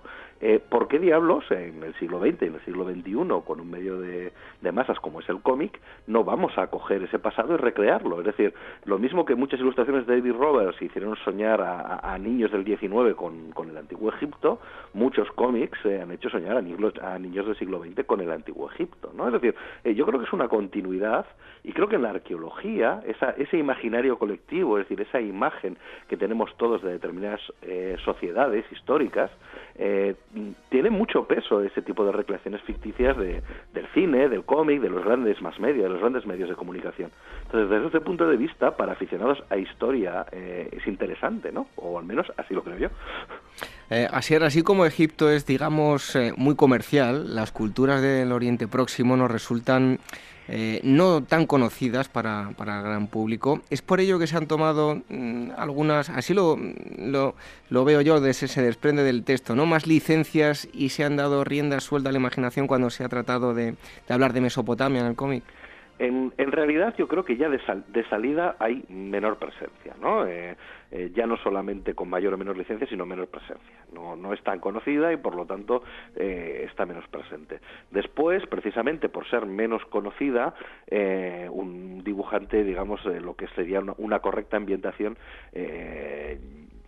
¿Por qué diablos en el siglo XX y en el siglo XXI, con un medio de, de masas como es el cómic, no vamos a coger ese pasado y recrearlo? Es decir, lo mismo que muchas ilustraciones de David Roberts hicieron soñar a, niños del 19 con, con, el antiguo Egipto, muchos cómics eh, han hecho soñar a niños, a niños del siglo XX con el antiguo Egipto, ¿no? Es decir, eh, yo creo que es una continuidad y creo que en la arqueología ese imaginario colectivo, es decir, esa imagen que tenemos todos de determinadas eh, sociedades históricas, tiene mucho peso ese tipo de recreaciones ficticias de, del cine, del cómic, de los grandes más medios, de los grandes medios de comunicación. Entonces, desde ese punto de vista, para aficionados a historia, eh, es interesante, ¿no? O al menos así lo creo yo. Eh, así, así como Egipto es, digamos, eh, muy comercial, las culturas del Oriente Próximo nos resultan no tan conocidas para, para, el gran público. Es por ello que se han tomado mm, algunas, así lo, lo, veo yo, de se desprende del texto, ¿no? Más licencias y se han dado rienda suelta a la imaginación cuando se ha tratado de, de hablar de Mesopotamia en el cómic. En, realidad yo creo que ya de, salida hay menor presencia, ¿no? Eh, eh, ya no solamente con mayor o menor licencia, sino menor presencia. No, no es tan conocida y por lo tanto eh, está menos presente. Después, precisamente por ser menos conocida, un dibujante, digamos, lo que sería una, una correcta ambientación,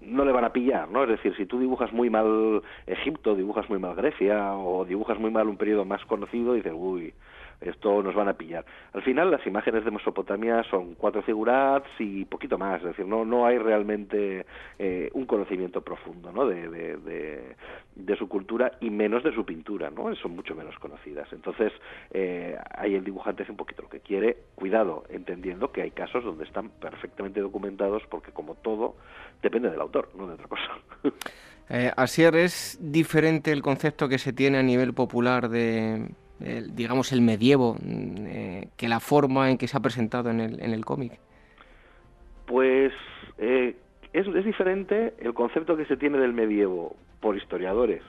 no le van a pillar, ¿no? Es decir, si tú dibujas muy mal Egipto, dibujas muy mal Grecia o dibujas muy mal un periodo más conocido, dices, uy, esto nos van a pillar. Al final las imágenes de Mesopotamia son cuatro figurats y poquito más, es decir, no, no hay realmente eh, un conocimiento profundo ¿no? de, de, de, su cultura y menos de su pintura, ¿no? son mucho menos conocidas. Entonces, eh, ahí el dibujante hace un poquito lo que quiere, cuidado, entendiendo que hay casos donde están perfectamente documentados porque como todo depende del autor, no de otra cosa. Eh, Asier, ¿es diferente el concepto que se tiene a nivel popular de digamos, el medievo mm, eh, que la forma en que se ha presentado en el, en el cómic? Pues eh, es, es diferente el concepto que se tiene del medievo por historiadores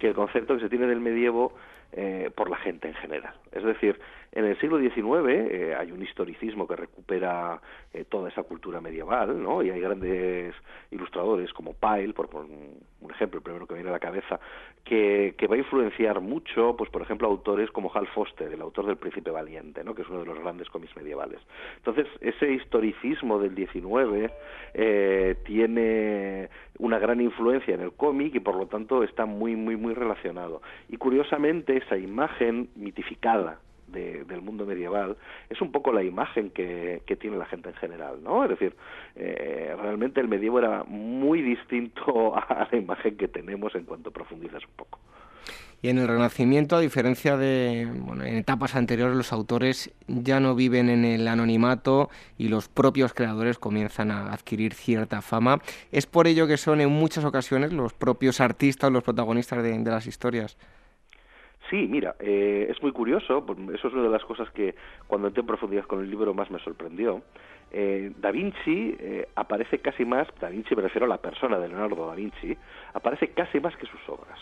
que el concepto que se tiene del medievo eh, por la gente en general. Es decir, En el siglo XIX eh, hay un historicismo que recupera eh, toda esa cultura medieval, ¿no? Y hay grandes ilustradores como Pyle, por, un ejemplo, el primero que viene a la cabeza, que, que, va a influenciar mucho, pues por ejemplo, autores como Hal Foster, el autor del Príncipe Valiente, ¿no? Que es uno de los grandes cómics medievales. Entonces, ese historicismo del XIX eh, tiene una gran influencia en el cómic y por lo tanto está muy, muy, muy relacionado. Y curiosamente, esa imagen mitificada del mundo medieval es un poco la imagen que, tiene la gente en general, ¿no? Es decir, eh, realmente el medievo era muy distinto a la imagen que tenemos en cuanto profundizas un poco. Y en el Renacimiento, a diferencia de bueno, en etapas anteriores, los autores ya no viven en el anonimato y los propios creadores comienzan a adquirir cierta fama. Es por ello que son en muchas ocasiones los propios artistas los protagonistas de las historias. Sí, mira, eh, es muy curioso, eso es una de las cosas que cuando entré en profundidad con el libro más me sorprendió. Eh, da Vinci eh, aparece casi más, Da Vinci me refiero a la persona de Leonardo da Vinci, aparece casi más que sus obras.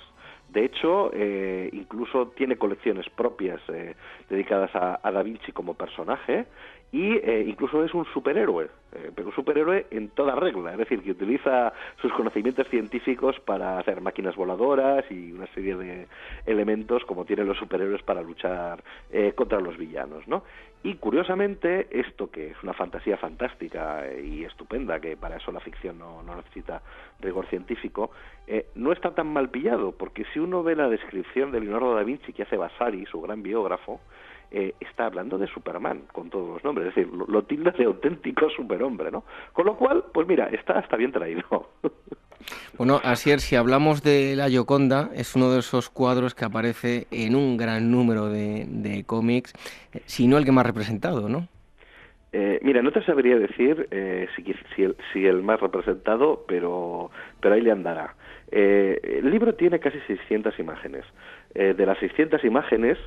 De hecho, eh, incluso tiene colecciones propias eh, dedicadas a, Da Vinci como personaje y eh, incluso es un superhéroe, eh, pero un superhéroe en toda regla, es decir, que utiliza sus conocimientos científicos para hacer máquinas voladoras y una serie de elementos como tienen los superhéroes para luchar eh, contra los villanos, ¿no? Y curiosamente, esto que es una fantasía fantástica y estupenda, que para eso la ficción no, no necesita rigor científico, no está tan mal pillado, porque si uno ve la descripción de Leonardo da Vinci que hace Vasari, su gran biógrafo, eh, está hablando de Superman con todos los nombres, es decir, lo, tilda de auténtico superhombre, ¿no? Con lo cual, pues mira, está, está bien traído. Bueno, así es, si hablamos de la Gioconda, es uno de esos cuadros que aparece en un gran número de, cómics, eh, si no el que más representado, ¿no? Eh, mira, no te sabría decir si, si, el, si, el, más representado, pero, pero ahí le andará. el libro tiene casi 600 imágenes. de las 600 imágenes,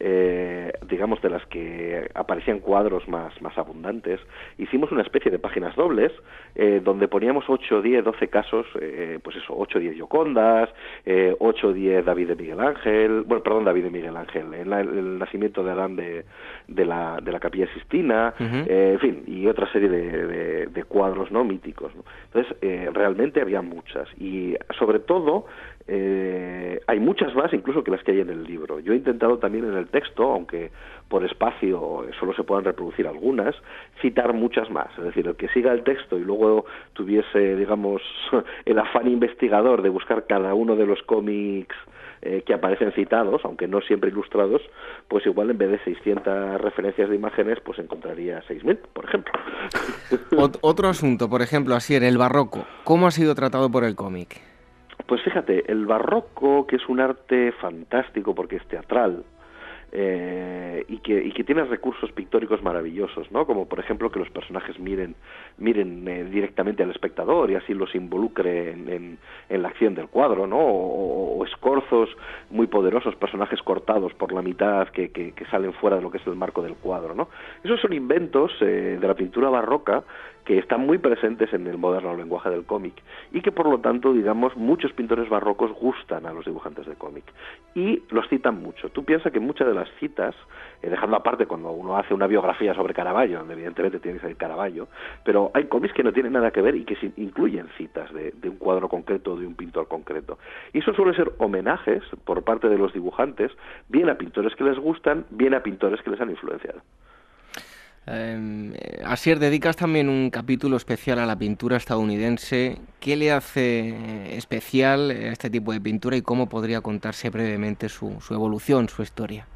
eh, digamos, de las que aparecían cuadros más, más abundantes, hicimos una especie de páginas dobles eh, donde poníamos 8, 10, 12 casos, eh, pues eso, 8, 10 Yocondas, eh, 8, 10 David de Miguel Ángel, bueno, perdón, David de Miguel Ángel, el, el nacimiento de Adán de, de, la, de la Capilla Sistina, eh, en fin, y otra serie de, de, cuadros no míticos. ¿no? Entonces, eh, realmente había muchas, y sobre todo, eh, hay muchas más incluso que las que hay en el libro. Yo he intentado también en el texto, aunque por espacio solo se puedan reproducir algunas, citar muchas más. Es decir, el que siga el texto y luego tuviese, digamos, el afán investigador de buscar cada uno de los cómics eh, que aparecen citados, aunque no siempre ilustrados, pues igual en vez de 600 referencias de imágenes, pues encontraría 6.000, por ejemplo. otro asunto, por ejemplo, así en el barroco, ¿cómo ha sido tratado por el cómic? Pues fíjate, el barroco, que es un arte fantástico porque es teatral, eh, y, que, y que tiene recursos pictóricos maravillosos, ¿no? Como por ejemplo que los personajes miren, miren eh, directamente al espectador y así los involucre en, la acción del cuadro, ¿no? O, escorzos muy poderosos, personajes cortados por la mitad que, que, que, salen fuera de lo que es el marco del cuadro, ¿no? Esos son inventos eh, de la pintura barroca que están muy presentes en el moderno lenguaje del cómic y que por lo tanto, digamos, muchos pintores barrocos gustan a los dibujantes de cómic y los citan mucho. Tú piensas que muchas de las citas, eh, dejando aparte cuando uno hace una biografía sobre Caravaggio, donde evidentemente tiene que salir Caravaggio, pero hay cómics que no tienen nada que ver y que incluyen citas de, de un cuadro concreto o de un pintor concreto. Y eso suele ser homenajes por parte de los dibujantes, bien a pintores que les gustan, bien a pintores que les han influenciado. Eh, Asier, dedicas también un capítulo especial a la pintura estadounidense. ¿Qué le hace especial a este tipo de pintura y cómo podría contarse brevemente su, evolución, su historia?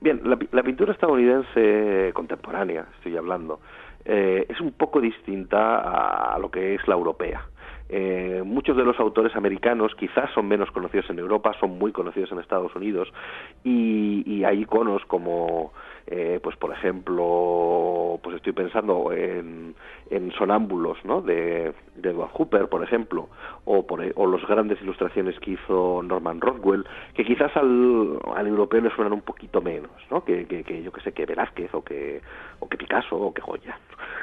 Bien, la, la, pintura estadounidense contemporánea, estoy hablando, eh, es un poco distinta a, a lo que es la europea. Eh, muchos de los autores americanos quizás son menos conocidos en Europa, son muy conocidos en Estados Unidos y, y hay iconos como eh, pues por ejemplo, pues estoy pensando en, en Sonámbulos, ¿no? De, de Edward Hooper, por ejemplo, o, por, o los grandes ilustraciones que hizo Norman Rockwell, que quizás al, al europeo le suenan un poquito menos, ¿no? Que, que, que yo que sé, que Velázquez o que, o que Picasso o que Goya.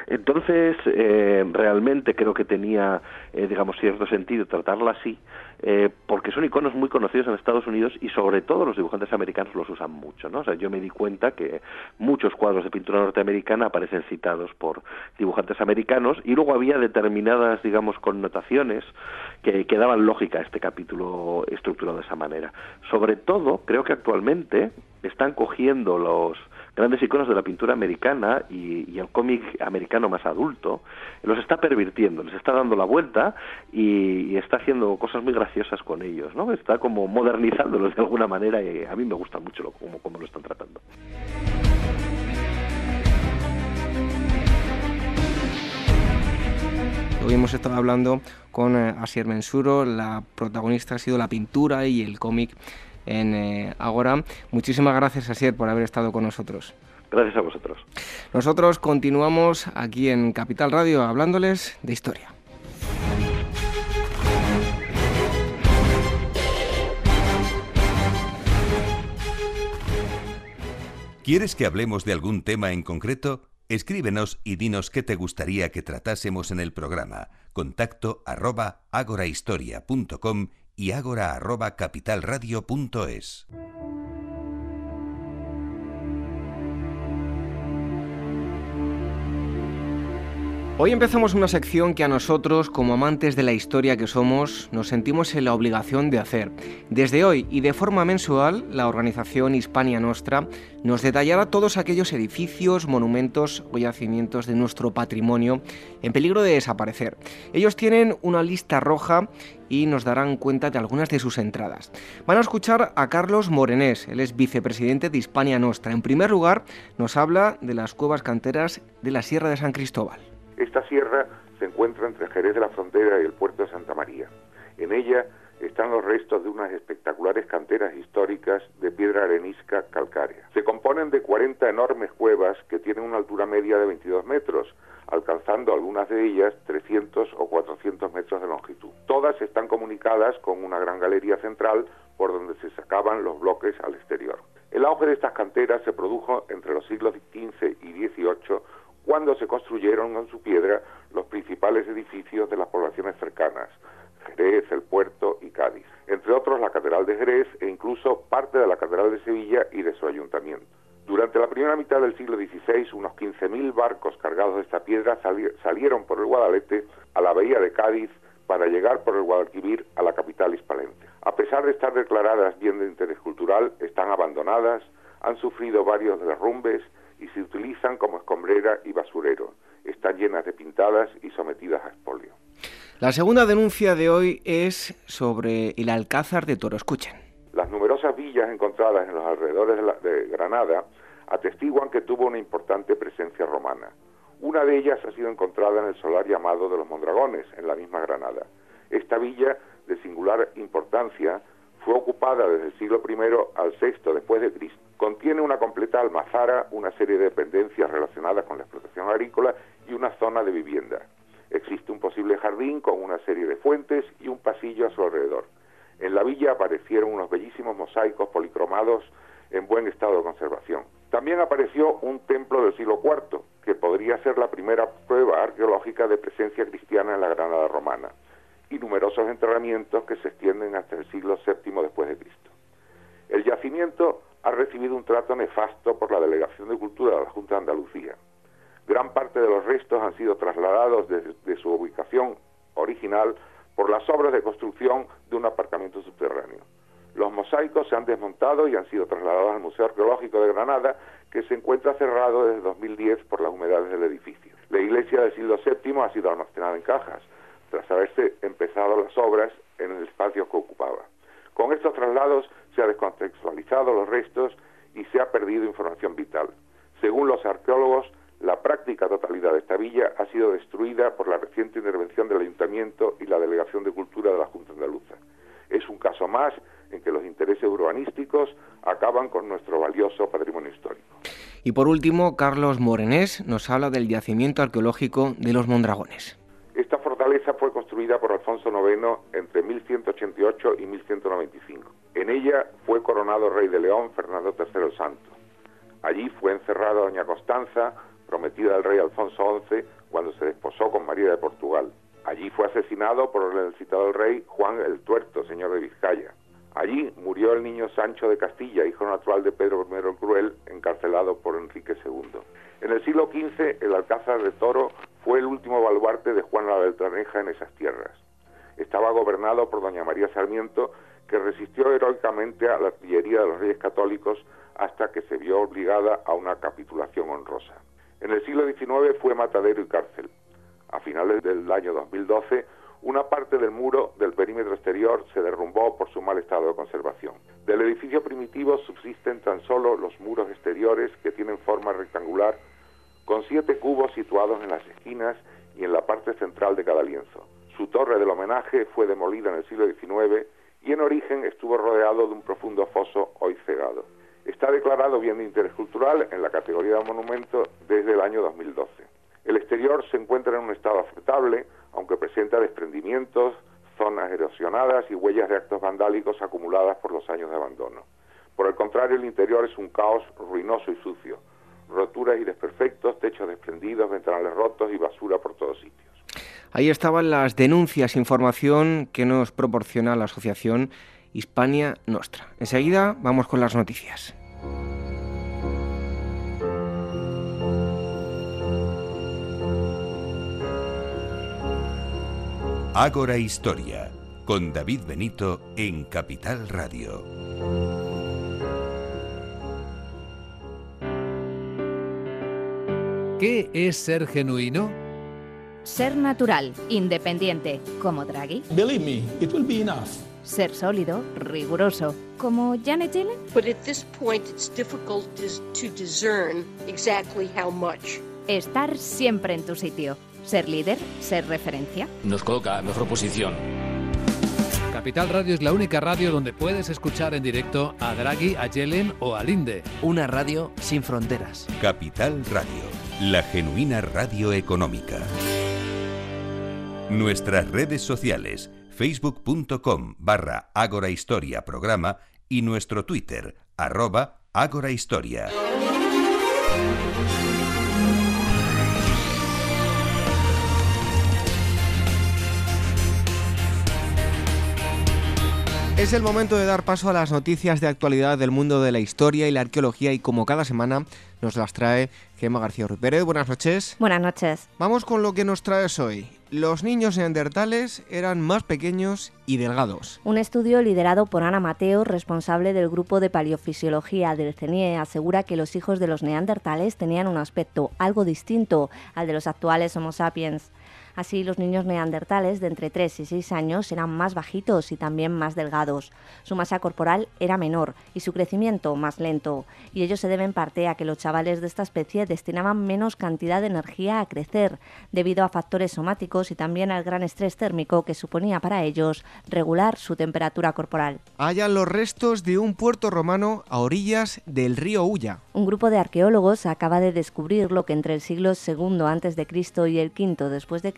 Entonces, eh, realmente creo que tenía, eh, digamos, cierto sentido tratarla así, eh, porque son iconos muy conocidos en Estados Unidos y sobre todo los dibujantes americanos los usan mucho, ¿no? O sea, yo me di cuenta que muchos cuadros de pintura norteamericana aparecen citados por dibujantes americanos y luego había determinadas, digamos, connotaciones que, que daban lógica a este capítulo estructurado de esa manera. Sobre todo, creo que actualmente están cogiendo los grandes iconos de la pintura americana y, el cómic americano más adulto, los está pervirtiendo, les está dando la vuelta y, está haciendo cosas muy graciosas con ellos, ¿no? Está como modernizándolos de alguna manera y a mí me gusta mucho lo, cómo, lo están tratando. Hoy hemos estado hablando con eh, Asier Mensuro, la protagonista ha sido la pintura y el cómic en eh, Agora. Muchísimas gracias, Asier, por haber estado con nosotros. Gracias a vosotros. Nosotros continuamos aquí en Capital Radio hablándoles de historia. ¿Quieres que hablemos de algún tema en concreto? Escríbenos y dinos qué te gustaría que tratásemos en el programa. Contacto arroba agorahistoria.com y agora.capitalradio.es. Hoy empezamos una sección que a nosotros, como amantes de la historia que somos, nos sentimos en la obligación de hacer. Desde hoy y de forma mensual, la organización Hispania Nostra nos detallará todos aquellos edificios, monumentos o yacimientos de nuestro patrimonio en peligro de desaparecer. Ellos tienen una lista roja y nos darán cuenta de algunas de sus entradas. Van a escuchar a Carlos Morenés, él es vicepresidente de Hispania Nostra. En primer lugar, nos habla de las cuevas canteras de la Sierra de San Cristóbal. Esta sierra se encuentra entre Jerez de la Frontera y el puerto de Santa María. En ella están los restos de unas espectaculares canteras históricas de piedra arenisca calcárea. Se componen de 40 enormes cuevas que tienen una altura media de 22 metros, alcanzando algunas de ellas 300 o 400 metros de longitud. Todas están comunicadas con una gran galería central por donde se sacaban los bloques al exterior. El auge de estas canteras se produjo entre los siglos XV y XVIII cuando se construyeron en su piedra los principales edificios de las poblaciones cercanas, Jerez, el puerto y Cádiz, entre otros la Catedral de Jerez e incluso parte de la Catedral de Sevilla y de su ayuntamiento. Durante la primera mitad del siglo XVI, unos 15.000 barcos cargados de esta piedra salieron por el Guadalete a la bahía de Cádiz para llegar por el Guadalquivir a la capital hispalense. A pesar de estar declaradas bien de interés cultural, están abandonadas, han sufrido varios derrumbes y se utilizan como escombrera y basurero. Están llenas de pintadas y sometidas a expolio. La segunda denuncia de hoy es sobre el Alcázar de Toro. Escuchen. Las numerosas villas encontradas en los alrededores de, Granada atestiguan que tuvo una importante presencia romana. Una de ellas ha sido encontrada en el solar llamado de los Mondragones, en la misma Granada. Esta villa, de singular importancia, fue ocupada desde el siglo I al VI después de Cristo. Contiene una completa almazara, una serie de dependencias relacionadas con la explotación agrícola y una zona de vivienda. Existe un posible jardín con una serie de fuentes y un pasillo a su alrededor. En la villa aparecieron unos bellísimos mosaicos policromados en buen estado de conservación. También apareció un templo del siglo IV, que podría ser la primera prueba arqueológica de presencia cristiana en la Granada romana y numerosos enterramientos que se extienden hasta el siglo VII después de Cristo. El yacimiento ha recibido un trato nefasto por la Delegación de Cultura de la Junta de Andalucía. Gran parte de los restos han sido trasladados desde su ubicación original por las obras de construcción de un aparcamiento subterráneo. Los mosaicos se han desmontado y han sido trasladados al Museo Arqueológico de Granada, que se encuentra cerrado desde 2010 por las humedades del edificio. La iglesia del siglo VII ha sido almacenada en cajas, tras haberse empezado las obras en el espacio que ocupaba. Con estos traslados se ha descontextualizado los restos y se ha perdido información vital. Según los arqueólogos, la práctica totalidad de esta villa ha sido destruida por la reciente intervención del Ayuntamiento y la Delegación de Cultura de la Junta Andaluza. Es un caso más en que los intereses urbanísticos acaban con nuestro valioso patrimonio histórico. Y por último, Carlos Morenés nos habla del yacimiento arqueológico de los Mondragones. Esta fortaleza fue construida por Alfonso IX entre 1188 y 1195. En ella fue coronado rey de León Fernando III Santo. Allí fue encerrada doña Constanza, prometida del rey Alfonso XI, cuando se desposó con María de Portugal. Allí fue asesinado por el citado rey Juan el Tuerto, señor de Vizcaya. Allí murió el niño Sancho de Castilla, hijo natural de Pedro I el Cruel, encarcelado por Enrique II. En el siglo XV, el Alcázar de Toro fue el último baluarte de Juan la Beltraneja en esas tierras. Estaba gobernado por doña María Sarmiento, que resistió heroicamente a la artillería de los reyes católicos hasta que se vio obligada a una capitulación honrosa. En el siglo XIX fue matadero y cárcel. A finales del año 2012, una parte del muro del perímetro exterior se derrumbó por su mal estado de conservación. Del edificio primitivo subsisten tan solo los muros exteriores que tienen forma rectangular con siete cubos situados en las esquinas y en la parte central de cada lienzo. Su torre del homenaje fue demolida en el siglo XIX y en origen estuvo rodeado de un profundo foso hoy cegado. Está declarado bien de interés cultural en la categoría de monumento desde el año 2012. El exterior se encuentra en un estado aceptable, aunque presenta desprendimientos, zonas erosionadas y huellas de actos vandálicos acumuladas por los años de abandono. Por el contrario, el interior es un caos ruinoso y sucio, roturas y desperfectos, techos desprendidos, ventanales rotos y basura por todos sitios. Ahí estaban las denuncias, información que nos proporciona la asociación Hispania Nostra. Enseguida vamos con las noticias. Ágora Historia, con David Benito en Capital Radio. ¿Qué es ser genuino? Ser natural, independiente, como Draghi. Believe me, it will be enough. Ser sólido, riguroso, como Janet Yellen. But at this point it's difficult to discern exactly how much. Estar siempre en tu sitio. Ser líder, ser referencia. Nos coloca en mejor posición. Capital Radio es la única radio donde puedes escuchar en directo a Draghi, a Yellen o a Linde. Una radio sin fronteras. Capital Radio, la genuina radio económica. Nuestras redes sociales, facebook.com barra Ágora Historia Programa y nuestro Twitter, arroba Ágora Historia. Es el momento de dar paso a las noticias de actualidad del mundo de la historia y la arqueología y como cada semana nos las trae Gemma García Rupérez. Buenas noches. Buenas noches. Vamos con lo que nos traes hoy. Los niños neandertales eran más pequeños y delgados. Un estudio liderado por Ana Mateo, responsable del grupo de paleofisiología del CENIE, asegura que los hijos de los neandertales tenían un aspecto algo distinto al de los actuales Homo sapiens. Así, los niños neandertales de entre 3 y 6 años eran más bajitos y también más delgados. Su masa corporal era menor y su crecimiento más lento. Y ello se debe en parte a que los chavales de esta especie destinaban menos cantidad de energía a crecer, debido a factores somáticos y también al gran estrés térmico que suponía para ellos regular su temperatura corporal. Hallan los restos de un puerto romano a orillas del río Ulla. Un grupo de arqueólogos acaba de descubrir lo que entre el siglo II a.C. y el V después de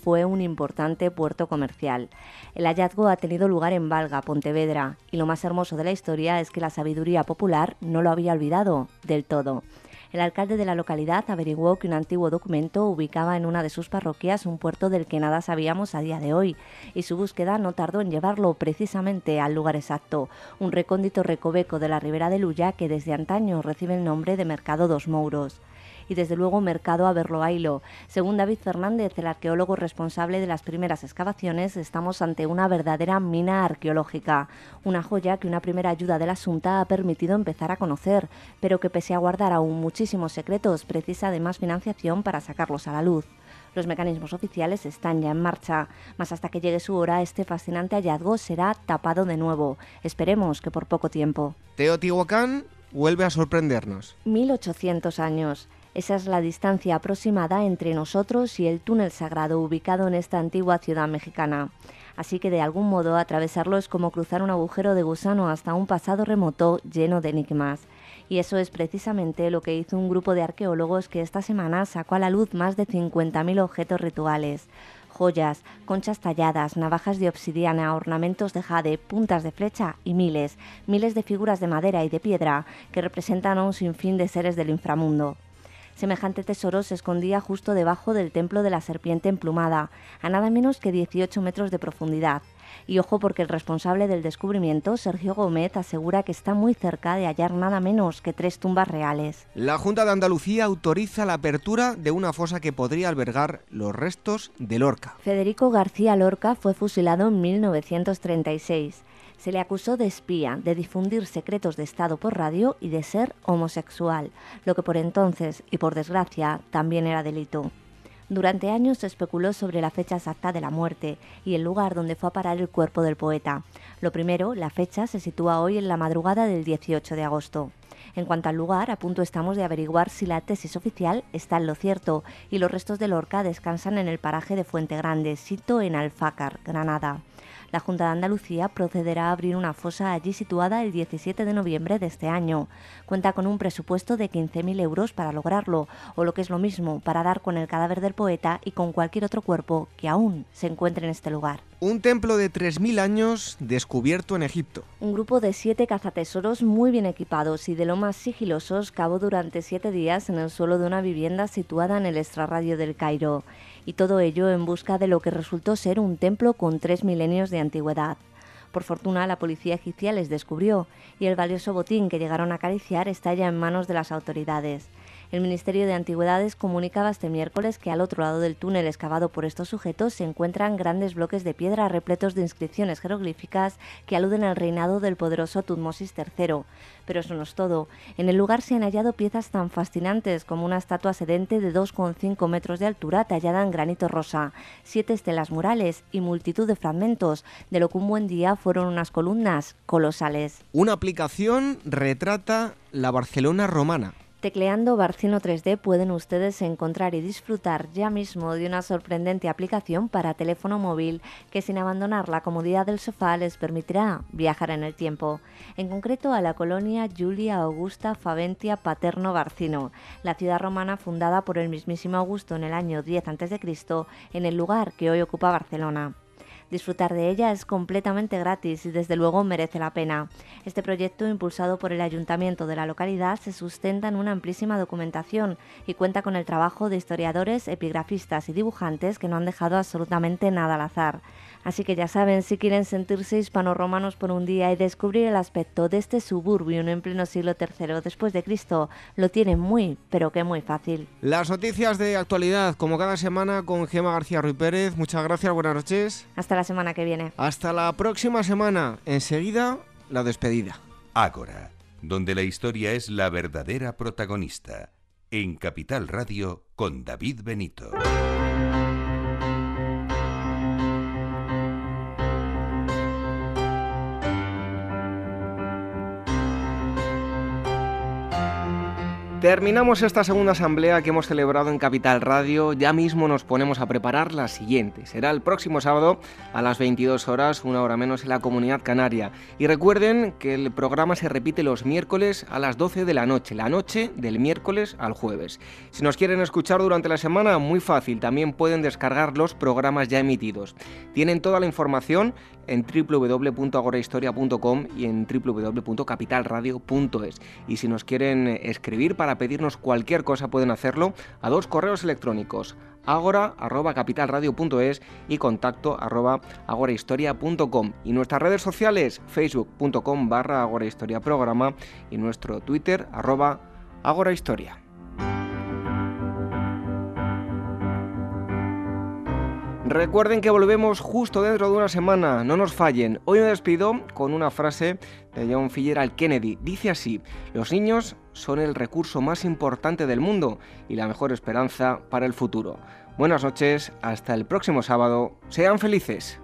Fue un importante puerto comercial. El hallazgo ha tenido lugar en Valga, Pontevedra, y lo más hermoso de la historia es que la sabiduría popular no lo había olvidado del todo. El alcalde de la localidad averiguó que un antiguo documento ubicaba en una de sus parroquias un puerto del que nada sabíamos a día de hoy, y su búsqueda no tardó en llevarlo precisamente al lugar exacto, un recóndito recoveco de la ribera de Luya que desde antaño recibe el nombre de Mercado dos Mouros y desde luego Mercado Averloailo. Según David Fernández, el arqueólogo responsable de las primeras excavaciones, estamos ante una verdadera mina arqueológica, una joya que una primera ayuda del asunto ha permitido empezar a conocer, pero que pese a guardar aún muchísimos secretos, precisa de más financiación para sacarlos a la luz. Los mecanismos oficiales están ya en marcha, mas hasta que llegue su hora este fascinante hallazgo será tapado de nuevo. Esperemos que por poco tiempo. Teotihuacán vuelve a sorprendernos. 1800 años. Esa es la distancia aproximada entre nosotros y el túnel sagrado ubicado en esta antigua ciudad mexicana. Así que de algún modo atravesarlo es como cruzar un agujero de gusano hasta un pasado remoto lleno de enigmas. Y eso es precisamente lo que hizo un grupo de arqueólogos que esta semana sacó a la luz más de 50.000 objetos rituales joyas, conchas talladas, navajas de obsidiana, ornamentos de jade, puntas de flecha y miles, miles de figuras de madera y de piedra que representan a un sinfín de seres del inframundo. Semejante tesoro se escondía justo debajo del templo de la serpiente emplumada, a nada menos que 18 metros de profundidad. Y ojo porque el responsable del descubrimiento, Sergio Gómez, asegura que está muy cerca de hallar nada menos que tres tumbas reales. La Junta de Andalucía autoriza la apertura de una fosa que podría albergar los restos de Lorca. Federico García Lorca fue fusilado en 1936 se le acusó de espía, de difundir secretos de Estado por radio y de ser homosexual, lo que por entonces, y por desgracia, también era delito. Durante años se especuló sobre la fecha exacta de la muerte y el lugar donde fue a parar el cuerpo del poeta. Lo primero, la fecha se sitúa hoy en la madrugada del 18 de agosto. En cuanto al lugar, a punto estamos de averiguar si la tesis oficial está en lo cierto y los restos de Lorca descansan en el paraje de Fuente Grande, sito en Alfácar, Granada la Junta de Andalucía procederá a abrir una fosa allí situada el 17 de noviembre de este año. Cuenta con un presupuesto de 15.000 euros para lograrlo, o lo que es lo mismo, para dar con el cadáver del poeta y con cualquier otro cuerpo que aún se encuentre en este lugar. Un templo de 3.000 años descubierto en Egipto. Un grupo de siete cazatesoros muy bien equipados y de lo más sigilosos cavó durante siete días en el suelo de una vivienda situada en el extrarradio del Cairo y todo ello en busca de lo que resultó ser un templo con tres milenios de antigüedad. Por fortuna, la policía egipcia les descubrió y el valioso botín que llegaron a acariciar está ya en manos de las autoridades. El Ministerio de Antigüedades comunicaba este miércoles que al otro lado del túnel excavado por estos sujetos se encuentran grandes bloques de piedra repletos de inscripciones jeroglíficas que aluden al reinado del poderoso Tutmosis III. Pero eso no es todo. En el lugar se han hallado piezas tan fascinantes como una estatua sedente de 2,5 metros de altura tallada en granito rosa, siete estelas murales y multitud de fragmentos, de lo que un buen día fueron unas columnas colosales. Una aplicación retrata la Barcelona romana. Tecleando Barcino 3D pueden ustedes encontrar y disfrutar ya mismo de una sorprendente aplicación para teléfono móvil que sin abandonar la comodidad del sofá les permitirá viajar en el tiempo, en concreto a la colonia Julia Augusta Faventia Paterno Barcino, la ciudad romana fundada por el mismísimo Augusto en el año 10 a.C. en el lugar que hoy ocupa Barcelona. Disfrutar de ella es completamente gratis y desde luego merece la pena. Este proyecto, impulsado por el ayuntamiento de la localidad, se sustenta en una amplísima documentación y cuenta con el trabajo de historiadores, epigrafistas y dibujantes que no han dejado absolutamente nada al azar. Así que ya saben, si quieren sentirse hispanoromanos por un día y descubrir el aspecto de este suburbio en pleno siglo III después de Cristo, lo tienen muy, pero que muy fácil. Las noticias de actualidad, como cada semana, con Gema García Ruiz Pérez. Muchas gracias, buenas noches. Hasta la semana que viene. Hasta la próxima semana. Enseguida, la despedida. Ágora, donde la historia es la verdadera protagonista. En Capital Radio, con David Benito. Terminamos esta segunda asamblea que hemos celebrado en Capital Radio. Ya mismo nos ponemos a preparar la siguiente. Será el próximo sábado a las 22 horas, una hora menos en la Comunidad Canaria. Y recuerden que el programa se repite los miércoles a las 12 de la noche, la noche del miércoles al jueves. Si nos quieren escuchar durante la semana, muy fácil, también pueden descargar los programas ya emitidos. Tienen toda la información en www.agorahistoria.com y en www.capitalradio.es. Y si nos quieren escribir para pedirnos cualquier cosa pueden hacerlo a dos correos electrónicos agora.capitalradio.es y contacto arroba agorahistoria.com y nuestras redes sociales facebook.com barra agorahistoriaprograma y nuestro twitter arroba. Recuerden que volvemos justo dentro de una semana, no nos fallen. Hoy me despido con una frase de John Fitzgerald Kennedy. Dice así, los niños son el recurso más importante del mundo y la mejor esperanza para el futuro. Buenas noches, hasta el próximo sábado, sean felices.